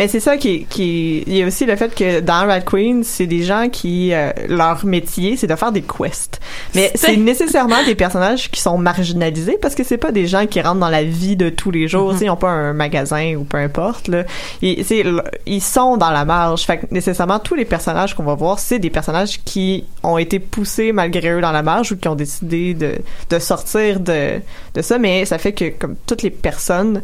Mais c'est ça qui, qui, il y a aussi le fait que dans Rat Queen, c'est des gens qui, euh, leur métier, c'est de faire des quests. Mais c'est nécessairement des personnages qui sont marginalisés parce que c'est pas des gens qui rentrent dans la vie de tous les jours. Tu sais, Ils ont pas un magasin ou peu importe, là. Ils, ils sont dans la marge. Fait que nécessairement, tous les personnages qu'on va voir, c'est des personnages qui ont été poussés malgré eux dans la marge ou qui ont décidé de, de sortir de, de ça. Mais ça fait que, comme toutes les personnes,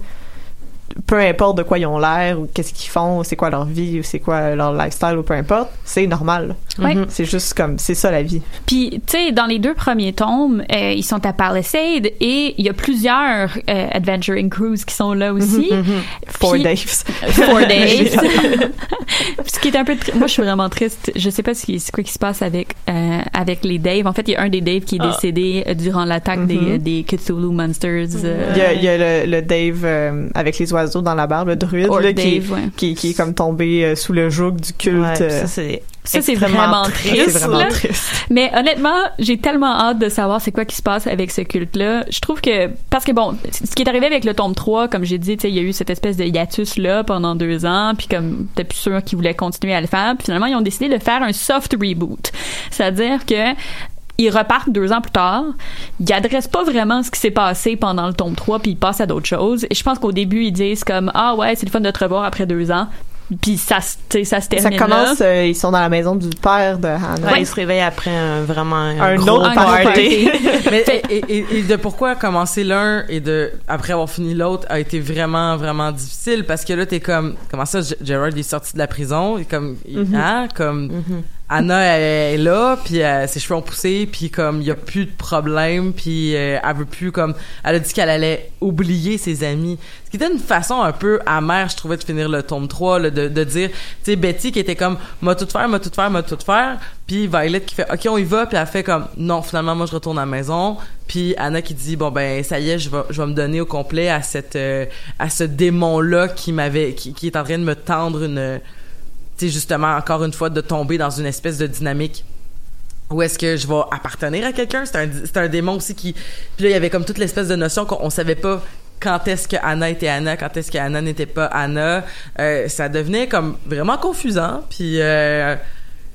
peu importe de quoi ils ont l'air ou qu'est-ce qu'ils font, c'est quoi leur vie ou c'est quoi leur lifestyle ou peu importe, c'est normal. Mhm. C'est juste comme, c'est ça la vie. Puis, tu sais, dans les deux premiers tomes, euh, ils sont à Palisade et il y a plusieurs euh, Adventuring Crews qui sont là aussi. Mhm, mhm. Four Puis- Daves. Four Daves. J'adore. ce qui est un peu... Moi, je suis vraiment triste. Je sais pas ce qui, quoi qui se passe avec, euh, avec les Dave. En fait, il y a un des Dave qui est Ah. décédé euh, durant l'attaque Mhm. des, des Cthulhu Monsters. Il y a, il y a le, le Dave avec les oiseaux dans la barbe, le druide, là, qui, Dave, ouais. qui, qui est comme tombé euh, sous le joug du culte. Ouais, euh, ça c'est Ça, c'est vraiment triste, vraiment. Mais honnêtement, j'ai tellement hâte de savoir c'est quoi qui se passe avec ce culte-là. Je trouve que, parce que bon, ce qui est arrivé avec le tome 3, comme j'ai dit, il y a eu cette espèce de hiatus-là pendant deux ans, puis comme t'es plus sûr qu'ils voulaient continuer à le faire, puis finalement, ils ont décidé de faire un soft reboot. C'est-à-dire que ils repartent deux ans plus tard. Ils adressent pas vraiment ce qui s'est passé pendant le tome 3, puis ils passent à d'autres choses. Et je pense qu'au début, ils disent comme, ah ouais, c'est le fun de te revoir après deux ans. Puis ça, ça se Ça termine commence, là. euh, ils sont dans la maison du père de Hannah. Ouais, il se réveille après un, vraiment un, Un gros autre party. Mais et, et- et de pourquoi commencer l'un et de après avoir fini l'autre a été vraiment vraiment difficile? Parce que là t'es comme comment ça Gerard est sorti de la prison? Et comme il- Mhm. hein? Comme Anna elle est là puis euh, ses cheveux ont poussé puis comme il y a plus de problème puis euh, elle veut plus comme elle a dit qu'elle allait oublier ses amis. Ce qui était une façon un peu amère je trouvais de finir le tome 3 là, de, de dire tu sais Betty qui était comme m'a tout faire m'a tout faire m'a tout faire puis Violet qui fait ok on y va puis elle fait comme non finalement moi je retourne à la maison. Puis Anna qui dit bon ben ça y est je vais je vais me donner au complet à cette euh, à ce démon là qui m'avait qui, qui est en train de me tendre une tu sais justement encore une fois de tomber dans une espèce de dynamique où est-ce que je vais appartenir à quelqu'un c'est un c'est un démon aussi qui puis là il y avait comme toute l'espèce de notion qu'on on savait pas quand est-ce que Anna était Anna quand est-ce que Anna n'était pas Anna Euh, ça devenait comme vraiment confusant puis euh,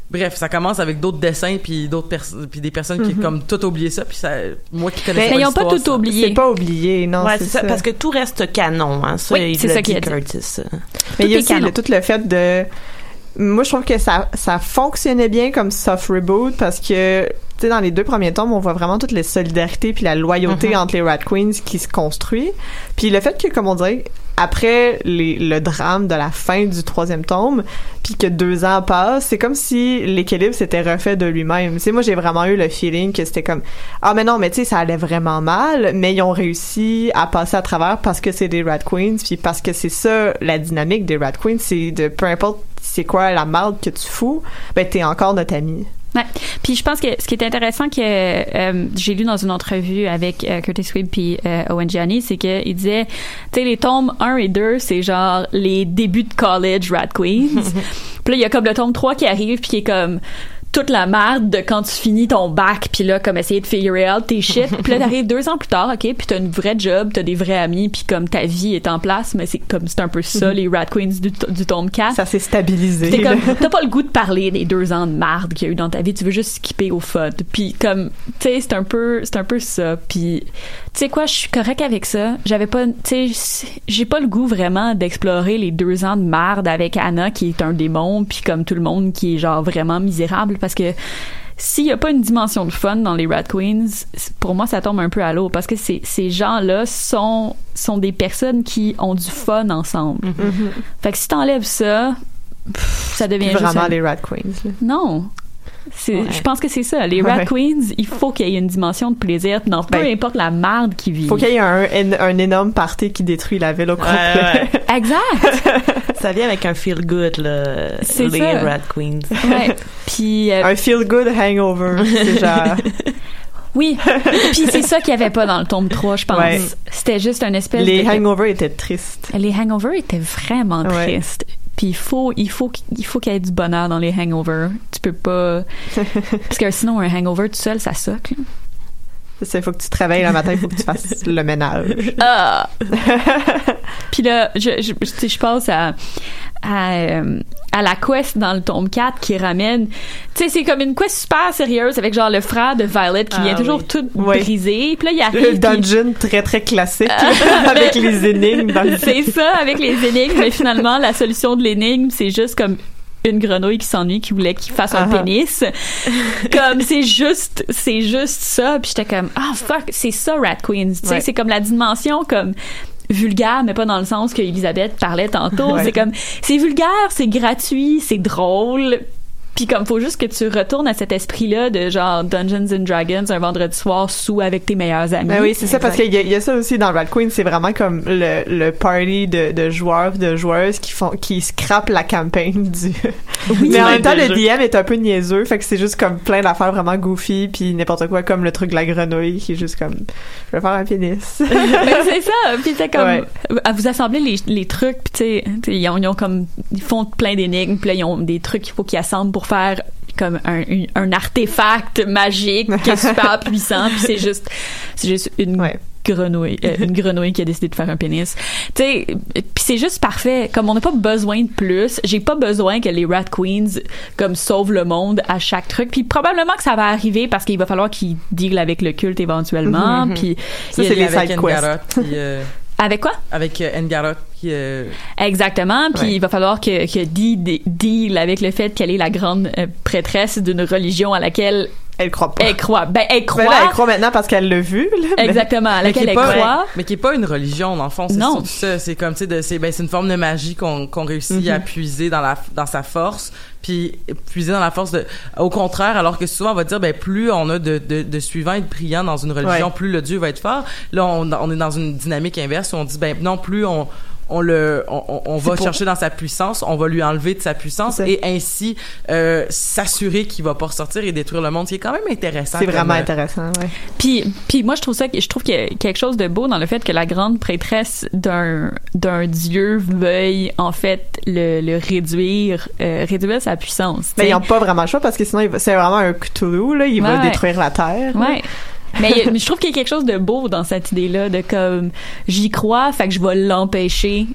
bref ça commence avec d'autres dessins puis d'autres personnes puis des personnes qui Mhm. comme tout oublié ça puis ça moi qui connais Mais ils ont pas tout oublié. C'est pas oublié, non, Ouais, c'est c'est ça, ça. parce que tout reste canon, hein. Ça, Oui, c'est ça dit. Curtis. Mais il y a est aussi le- tout le fait de moi je trouve que ça ça fonctionnait bien comme soft reboot parce que tu sais dans les deux premiers tomes on voit vraiment toute la solidarité puis la loyauté Mhm. entre les Rat Queens qui se construit puis le fait que comme on dirait après les, le drame de la fin du troisième tome puis que deux ans passent c'est comme si l'équilibre s'était refait de lui-même tu sais moi j'ai vraiment eu le feeling que c'était comme ah mais non mais tu sais ça allait vraiment mal mais ils ont réussi à passer à travers parce que c'est des Rat Queens puis parce que c'est ça la dynamique des Rat Queens c'est de peu importe c'est quoi la marde que tu fous? Ben t'es encore notre ami Ouais. Puis je pense que ce qui est intéressant que euh, j'ai lu dans une entrevue avec euh, Curtis Squibb puis euh, Owen Gianni, c'est que il disait, tu sais, les tomes 1 et 2, c'est genre les débuts de college Rat Queens. puis là, il y a comme le tome 3 qui arrive puis qui est comme toute la merde de quand tu finis ton bac puis là comme essayer de figure out tes shit puis là t'arrives deux ans plus tard ok puis t'as une vraie job t'as des vrais amis puis comme ta vie est en place mais c'est comme c'est un peu ça Mhm. les rat queens du, du tome 4 Ça s'est stabilisé. T'es comme, t'as pas le goût de parler des deux ans de marde qu'il y a eu dans ta vie, tu veux juste skipper au fun. Puis comme, tu sais, c'est un peu, c'est un peu ça. Puis, tu sais quoi, je suis correct avec ça. J'avais pas, tu sais, j'ai pas le goût vraiment d'explorer les deux ans de marde avec Anna qui est un démon, puis comme tout le monde qui est genre vraiment misérable parce que s'il y a pas une dimension de fun dans les Rat Queens, pour moi ça tombe un peu à l'eau parce que ces, ces gens-là sont sont des personnes qui ont du fun ensemble. Mhm. Fait que si t'enlèves ça, pff, ça devient juste vraiment un- les Rat Queens. là. Non. Ouais. Je pense que c'est ça. Les Rat Ouais. Queens, il faut qu'il y ait une dimension de plaisir dans peu Ben, importe la marde qui vit. Faut qu'il y ait un, énorme party qui détruit la ville au complet. Exact. Ça vient avec un feel good là. C'est les ça. Rat Queens. Ouais. Puis euh, Un feel good hangover. C'est genre. oui. Puis c'est ça qu'il y avait pas dans le tome 3, je pense. Ouais. C'était juste un espèce Les de hangovers étaient tristes. Les hangovers étaient vraiment Ouais. tristes. Puis il faut, il faut, qu'il- il faut qu'il y ait du bonheur dans les hangovers. Tu peux pas, parce que sinon un hangover tout seul, ça soque. Il faut que tu te réveilles le matin, il faut que tu fasses le ménage. Ah! Puis là, je, je, je, je pense à, à, euh, à la quest dans le tome 4 qui ramène. Tu sais, c'est comme une quest super sérieuse avec genre le frère de Violet qui Ah vient toujours oui. tout Oui. brisé. Puis là, il arrive. Le dungeon très très classique avec les énigmes dans le C'est ça, avec les énigmes. Mais finalement, la solution de l'énigme, c'est juste comme une grenouille qui s'ennuie, qui voulait qu'il fasse un Ah. pénis. comme, c'est juste, c'est juste ça. Puis j'étais comme, ah, fuck, c'est ça, Rat Queens. Tu sais, Ouais. c'est comme la dimension, comme, vulgaire, mais pas dans le sens que Elisabeth parlait tantôt. Ouais. C'est comme, c'est vulgaire, c'est gratuit, c'est drôle. Puis comme faut juste que tu retournes à cet esprit-là de genre Dungeons and Dragons un vendredi soir sous avec tes meilleurs amis. Ben oui, c'est ça, parce qu'il y, y a ça aussi dans Rat Queen, c'est vraiment comme le, le party de, de joueurs de joueuses qui font, qui scrapent la campagne du... Mais en même temps, le DM est un peu niaiseux, fait que c'est juste comme plein d'affaires vraiment goofy puis n'importe quoi, comme le truc de la grenouille qui est juste comme, je vais faire un pénis. ben, c'est ça. Puis c'est comme Ouais. à vous assembler les, les trucs, puis tu sais, ils ont, ils ont comme ils font plein d'énigmes, puis là ils ont des trucs qu'il faut qu'ils assemblent pour faire comme un, un artefact magique qui est super puissant, puis c'est juste c'est juste une grenouille euh, une grenouille qui a décidé de faire un pénis. Tu sais, puis c'est juste parfait. Comme on n'a pas besoin de plus, j'ai pas besoin que les Rat Queens comme sauvent le monde à chaque truc. Puis probablement que ça va arriver parce qu'il va falloir qu'ils dealent avec le culte éventuellement. Mhm. Puis Ça, c'est les side quests. Euh, Avec quoi? avec euh, Engarot qui euh, Exactement. Puis Ouais. il va falloir que, que Dee deal avec le fait qu'elle est la grande euh, prêtresse d'une religion à laquelle elle croit pas. Elle croit. Ben, elle croit. Ben là, elle croit maintenant parce qu'elle l'a vu. Là, mais- Exactement, à mais qui laquelle elle pas- croit. mais qui est pas une religion dans le fond c'est Non. ça c'est comme tu sais c'est ben c'est une forme de magie qu'on qu'on réussit Mhm. à puiser dans la dans sa force puis puiser dans la force de au contraire alors que souvent on va dire ben plus on a de de, de suivants et de priants dans une religion Ouais. plus le dieu va être fort là on, on est dans une dynamique inverse où on dit ben non plus on on le on, va C'est pour- chercher dans sa puissance on va lui enlever de sa puissance C'est et ainsi euh, s'assurer qu'il va pas ressortir et détruire le monde ce qui est quand même intéressant C'est vraiment euh, intéressant, ouais. Puis, puis moi, je trouve ça, je trouve qu'il y a quelque chose de beau dans le fait que la grande prêtresse d'un d'un dieu veuille en fait le, le réduire, euh, réduire sa puissance. Mais tu ils n'ont pas vraiment le choix parce que sinon, va- c'est vraiment un Cthulhu, là. Il va Ouais. détruire la Terre. Ouais. mais, mais je trouve qu'il y a quelque chose de beau dans cette idée-là de comme j'y crois, fait que je vais l'empêcher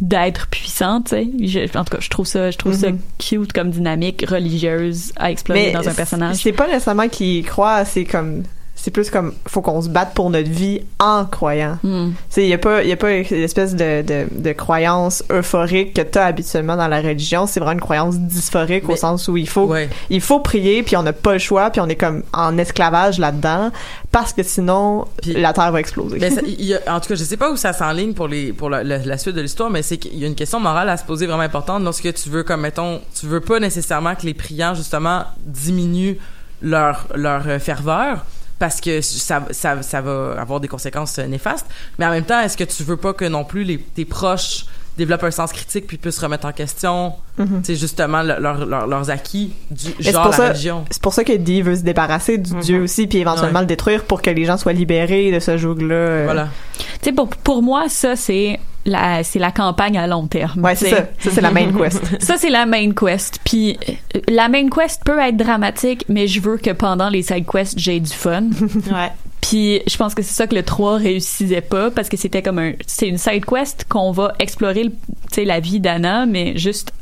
d'être puissante, tu sais. En tout cas, je trouve ça, je trouve ça Mhm. cute comme dynamique religieuse à explorer Mais dans un personnage. C'est pas nécessairement qu'il croit, c'est comme. C'est plus comme. Faut qu'on se batte pour notre vie en croyant. Hmm. Il y a pas, y a pas une espèce de, de, de croyance euphorique que t'as habituellement dans la religion. C'est vraiment une croyance dysphorique au sens où il faut, il faut prier puis on n'a pas le choix puis on est comme en esclavage là-dedans parce que sinon la terre va exploser. Ben, ça- il y a- en tout cas, je sais pas où ça s'enligne pour les pour la, la- la suite de l'histoire, mais c'est qu'il y a une question morale à se poser vraiment importante lorsque tu veux, comme mettons, tu veux pas nécessairement que les priants justement diminuent leur leur euh, ferveur parce que ça, ça, ça va avoir des conséquences euh, néfastes. Mais en même temps, est-ce que tu veux pas que non plus les, tes proches développent un sens critique puis puissent remettre en question, Mhm. c'est justement le- leur- leur- leurs acquis du Mais genre pour la ça, religion? c'est pour ça que Dee veut se débarrasser du dieu aussi puis éventuellement Ouais. le détruire pour que les gens soient libérés de ce joug-là. euh. Voilà. Tu sais, pour, pour moi, ça, c'est c'est la campagne à long terme. Ouais, c'est ça. Ça, c'est la main quest. ça c'est la main quest. Puis euh, la main quest peut être dramatique, mais je veux que pendant les side quests j'ai du fun. Ouais. Puis je pense que c'est ça que le 3 réussissait pas parce que c'était comme un c'est une side quest qu'on va explorer tu sais la vie d'Anna mais juste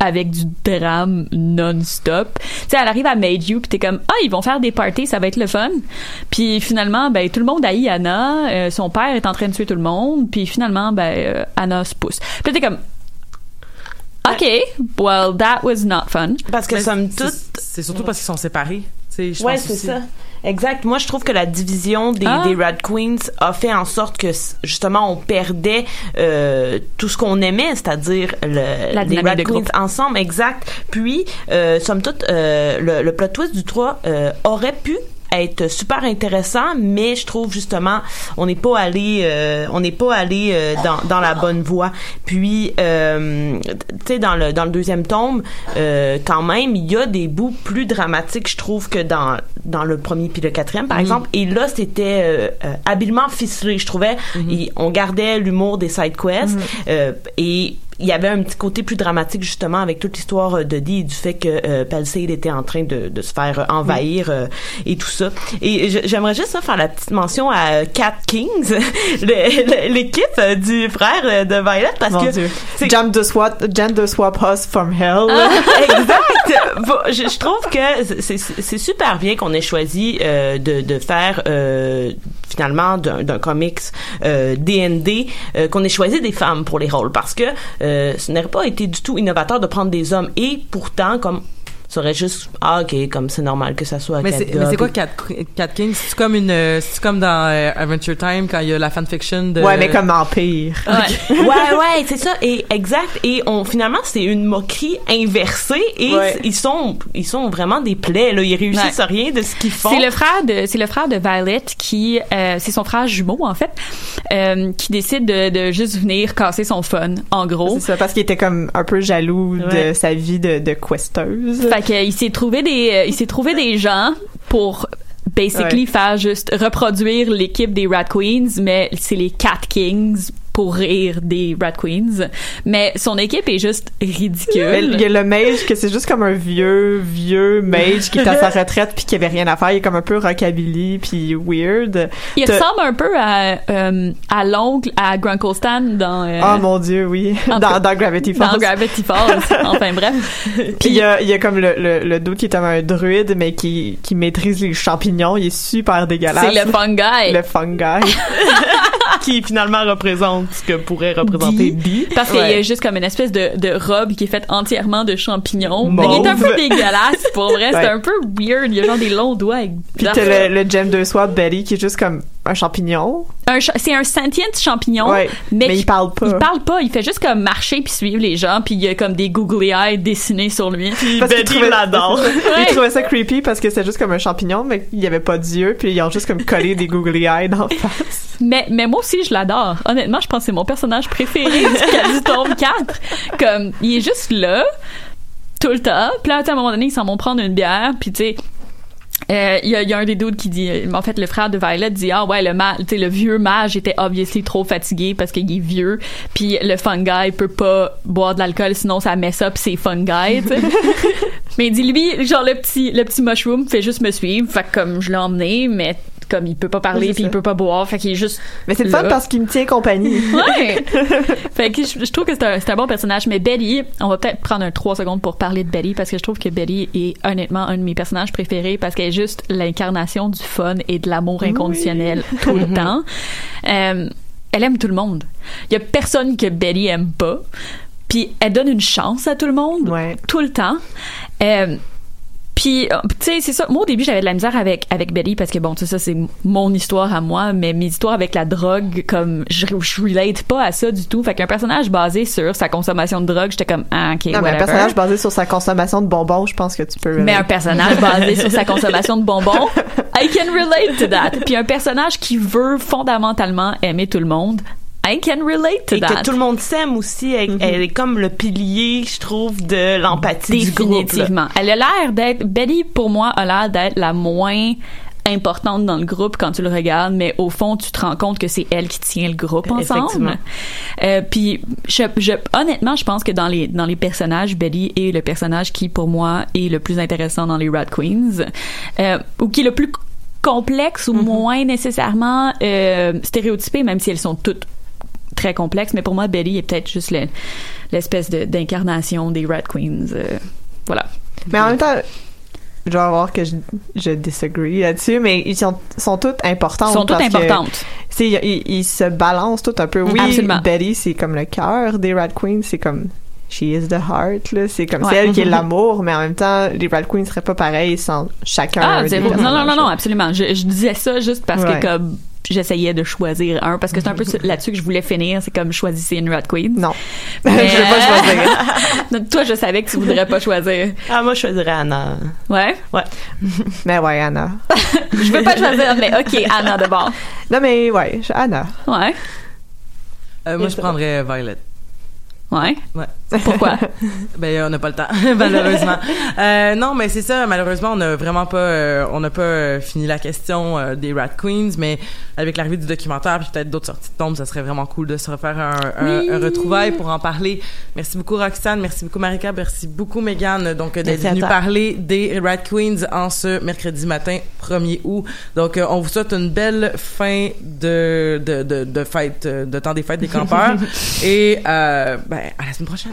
avec du drame non-stop. Tu sais, elle arrive à Made You, puis t'es comme, ah, ils vont faire des parties, ça va être le fun. Puis finalement, ben, tout le monde haït Anna, euh, son père est en train de tuer tout le monde, puis finalement, ben, euh, Anna se pousse. Puis t'es comme, OK, well, that was not fun. Parce que somme c'est- toute. C'est surtout parce qu'ils sont séparés. Je Ouais, c'est ça. Exact. Moi, je trouve que la division des, Ah. des Red Queens a fait en sorte que justement on perdait euh, tout ce qu'on aimait, c'est-à-dire le, La les de Queens groupe. ensemble. Exact. Puis, euh, somme toute, euh, le, le plot twist du 3 euh, aurait pu être super intéressant, mais je trouve justement on n'est pas allé euh, on n'est pas allé euh, dans, dans la bonne voie. Puis euh, tu sais dans le dans le deuxième tome quand même il y a des bouts plus dramatiques je trouve que dans dans le premier puis le quatrième par Mhm. exemple et là c'était habilement ficelé je trouvais Il- on gardait l'humour des side quests Mhm. et il y avait un petit côté plus dramatique justement avec toute l'histoire euh, de Dee et du fait que euh, Palisade était en train de, de se faire euh, envahir euh, et tout ça. Et j'aimerais juste faire la petite mention à euh, Cat Kings, l'équipe du frère de Violet, parce Mon que Dieu. c'est- Jam de swap, gender swap us from hell. Ah, exact. Bon, je, je trouve que c'est- super bien qu'on ait choisi euh, de, de faire euh, finalement d'un d'un comics euh, D&D euh, qu'on ait choisi des femmes pour les rôles parce que euh, ce n'aurait pas été du tout innovateur de prendre des hommes. Et pourtant comme ça aurait juste ah ok comme c'est normal que ça soit Mais c'est, gars, mais c'est quoi Cat, Cat King? C'est comme une, euh, c'est comme dans euh, Adventure Time quand il y a la fanfiction de. Ouais, mais comme Empire. ouais ouais c'est ça et exact et on finalement c'est une moquerie inversée et Ouais. ils sont ils sont vraiment des plaies là ils réussissent Ouais. rien de ce qu'ils font C'est le frère de c'est le frère de Violet qui euh, c'est son frère jumeau en fait euh, qui décide de, de juste venir casser son fun en gros. C'est ça, parce qu'il était comme un peu jaloux Ouais. de sa vie de, de questeuse. Fait qu'il s'est trouvé des euh, il s'est trouvé des gens pour basically Ouais. faire juste reproduire l'équipe des Rat Queens mais c'est les Cat Kings pour rire des Rat Queens mais son équipe est juste Mais Il ridicule. y a le mage que c'est juste comme un vieux, vieux mage qui est à sa retraite puis qui avait rien à faire. Il est comme un peu rockabilly puis weird. Il ressemble un peu à euh, à l'oncle à Grunkle Stan dans euh, Oh mon dieu, oui. Dans, Gravity Falls. dans Gravity Falls. enfin bref. Puis il y a, il y a comme le, le, le dude qui est comme un druide, mais qui, qui maîtrise les champignons. Il est super dégueulasse. C'est le fungi. Le fungi. Qui finalement représente ce que pourrait représenter Bee. Parce qu'il y a Ouais. juste comme une espèce de, de robe qui est faite entièrement de champignons. Mauve. Mais il est un peu dégueulasse, pour vrai. C'est Ouais. un peu weird. Il y a genre des longs doigts avec... Puis t'as le, le gem de swap Betty qui est juste comme un champignon. Un cha- c'est un sentient champignon, Ouais, mais, il parle pas. Il parle pas. Il fait juste comme marcher puis suivre les gens, puis il y a comme des googly eyes dessinés sur lui. Parce qu'il trouvait, l'adore. il trouvait ça creepy parce que c'était juste comme un champignon, mais il y avait pas d'yeux, puis ils ont juste comme collé des googly eyes dans la face. Mais, mais moi aussi, je l'adore. Honnêtement, je pense que c'est mon personnage préféré du, du tome 4. Comme, il est juste là, tout le temps. Puis là, à un moment donné, ils s'en vont prendre une bière, puis tu sais... euh, Il y, a, il y a un des doutes qui dit, euh, en fait, le frère de Violet dit, ah ouais, le, ma, le vieux mage était obviously trop fatigué parce qu'il est vieux, puis le fungi peut pas boire de l'alcool sinon ça mess up ses fungi, tu sais. mais il dit, lui, genre le petit, le petit mushroom fait juste me suivre, fait que comme je l'ai emmené, mais comme il peut pas parler puis il peut pas boire, fait qu'il est juste. Mais c'est le fun parce qu'il me tient compagnie. Ouais. fait que je, je trouve que c'est un, un bon personnage. Mais Betty, on va peut-être prendre un 3 secondes pour parler de Betty parce que je trouve que Betty est honnêtement un de mes personnages préférés parce qu'elle est juste l'incarnation du fun et de l'amour inconditionnel tout le temps. Euh, elle aime tout le monde. Il y a personne que Betty aime pas. Puis elle donne une chance à tout le monde tout le temps. Euh, puis, euh, tu sais, c'est ça. Moi, au début, j'avais de la misère avec, avec Betty parce que, bon, tu sais, ça, c'est mon histoire à moi, mais mes histoires avec la drogue, comme, je, je relate pas à ça du tout. Fait qu'un personnage basé sur sa consommation de drogue, j'étais comme, ah, ok, Non, mais un personnage basé sur sa consommation de bonbons, je pense que tu peux. Mais un personnage basé sur sa consommation de bonbons, I can relate to that. Puis un personnage qui veut fondamentalement aimer tout le monde, I can relate to Et that. que tout le monde s'aime aussi. Elle, elle est comme le pilier, je trouve, de l'empathie du groupe. Définitivement. Elle a l'air d'être, Betty, pour moi, a l'air d'être la moins importante dans le groupe quand tu le regardes, mais au fond, tu te rends compte que c'est elle qui tient le groupe ensemble. Effectivement. Euh, puis, je, je, honnêtement, je pense que dans les dans les personnages, Betty est le personnage qui, pour moi, est le plus intéressant dans les Rat Queens, euh, ou qui est le plus complexe ou moins nécessairement euh, stéréotypé, même si elles sont toutes très complexes. Mais pour moi, Betty est peut-être juste le- l'espèce de- d'incarnation des Rat Queens. euh, voilà. Mais en même temps, je vais voir que je, je disagree là-dessus, mais ils sont, sont toutes importantes. Sont toutes que, importantes. c'est- Ils, ils se balancent tout un peu. Oui, Absolument. Betty, c'est comme le cœur des Rat Queens, c'est comme she is the heart, là. C'est comme, c'est Ouais. elle qui est l'amour, mais en même temps, les Rat Queens seraient pas pareils sans chacun. Ah, des. Non, non, non, non, absolument. Je, je disais ça juste parce Ouais. que comme j'essayais de choisir un parce que c'est un peu là-dessus que je voulais finir c'est comme choisissez une rat queen non mais, Je veux pas choisir toi je savais que tu voudrais pas choisir Ah, moi, je choisirais Anna. ouais? Ouais. Mais ouais, Anna. je veux pas choisir mais ok Anna d'abord Non, mais ouais, je- Anna. ouais Euh, moi, je prendrais Violet. ouais Ouais. Pourquoi? Ben on n'a pas le temps malheureusement. Euh, non mais c'est ça malheureusement on n'a vraiment pas euh, on n'a pas euh, fini la question euh, des Rat Queens mais avec l'arrivée du documentaire puis peut-être d'autres sorties de tombes ça serait vraiment cool de se refaire un, un, Oui. un retrouvaille pour en parler. Merci beaucoup Roxane. Merci beaucoup Marika. Merci beaucoup Megan donc d'être venue parler des Rat Queens en ce mercredi matin 1er août. Donc on vous souhaite une belle fin de de de, de fête de temps des fêtes des campeurs. Et ben à la semaine prochaine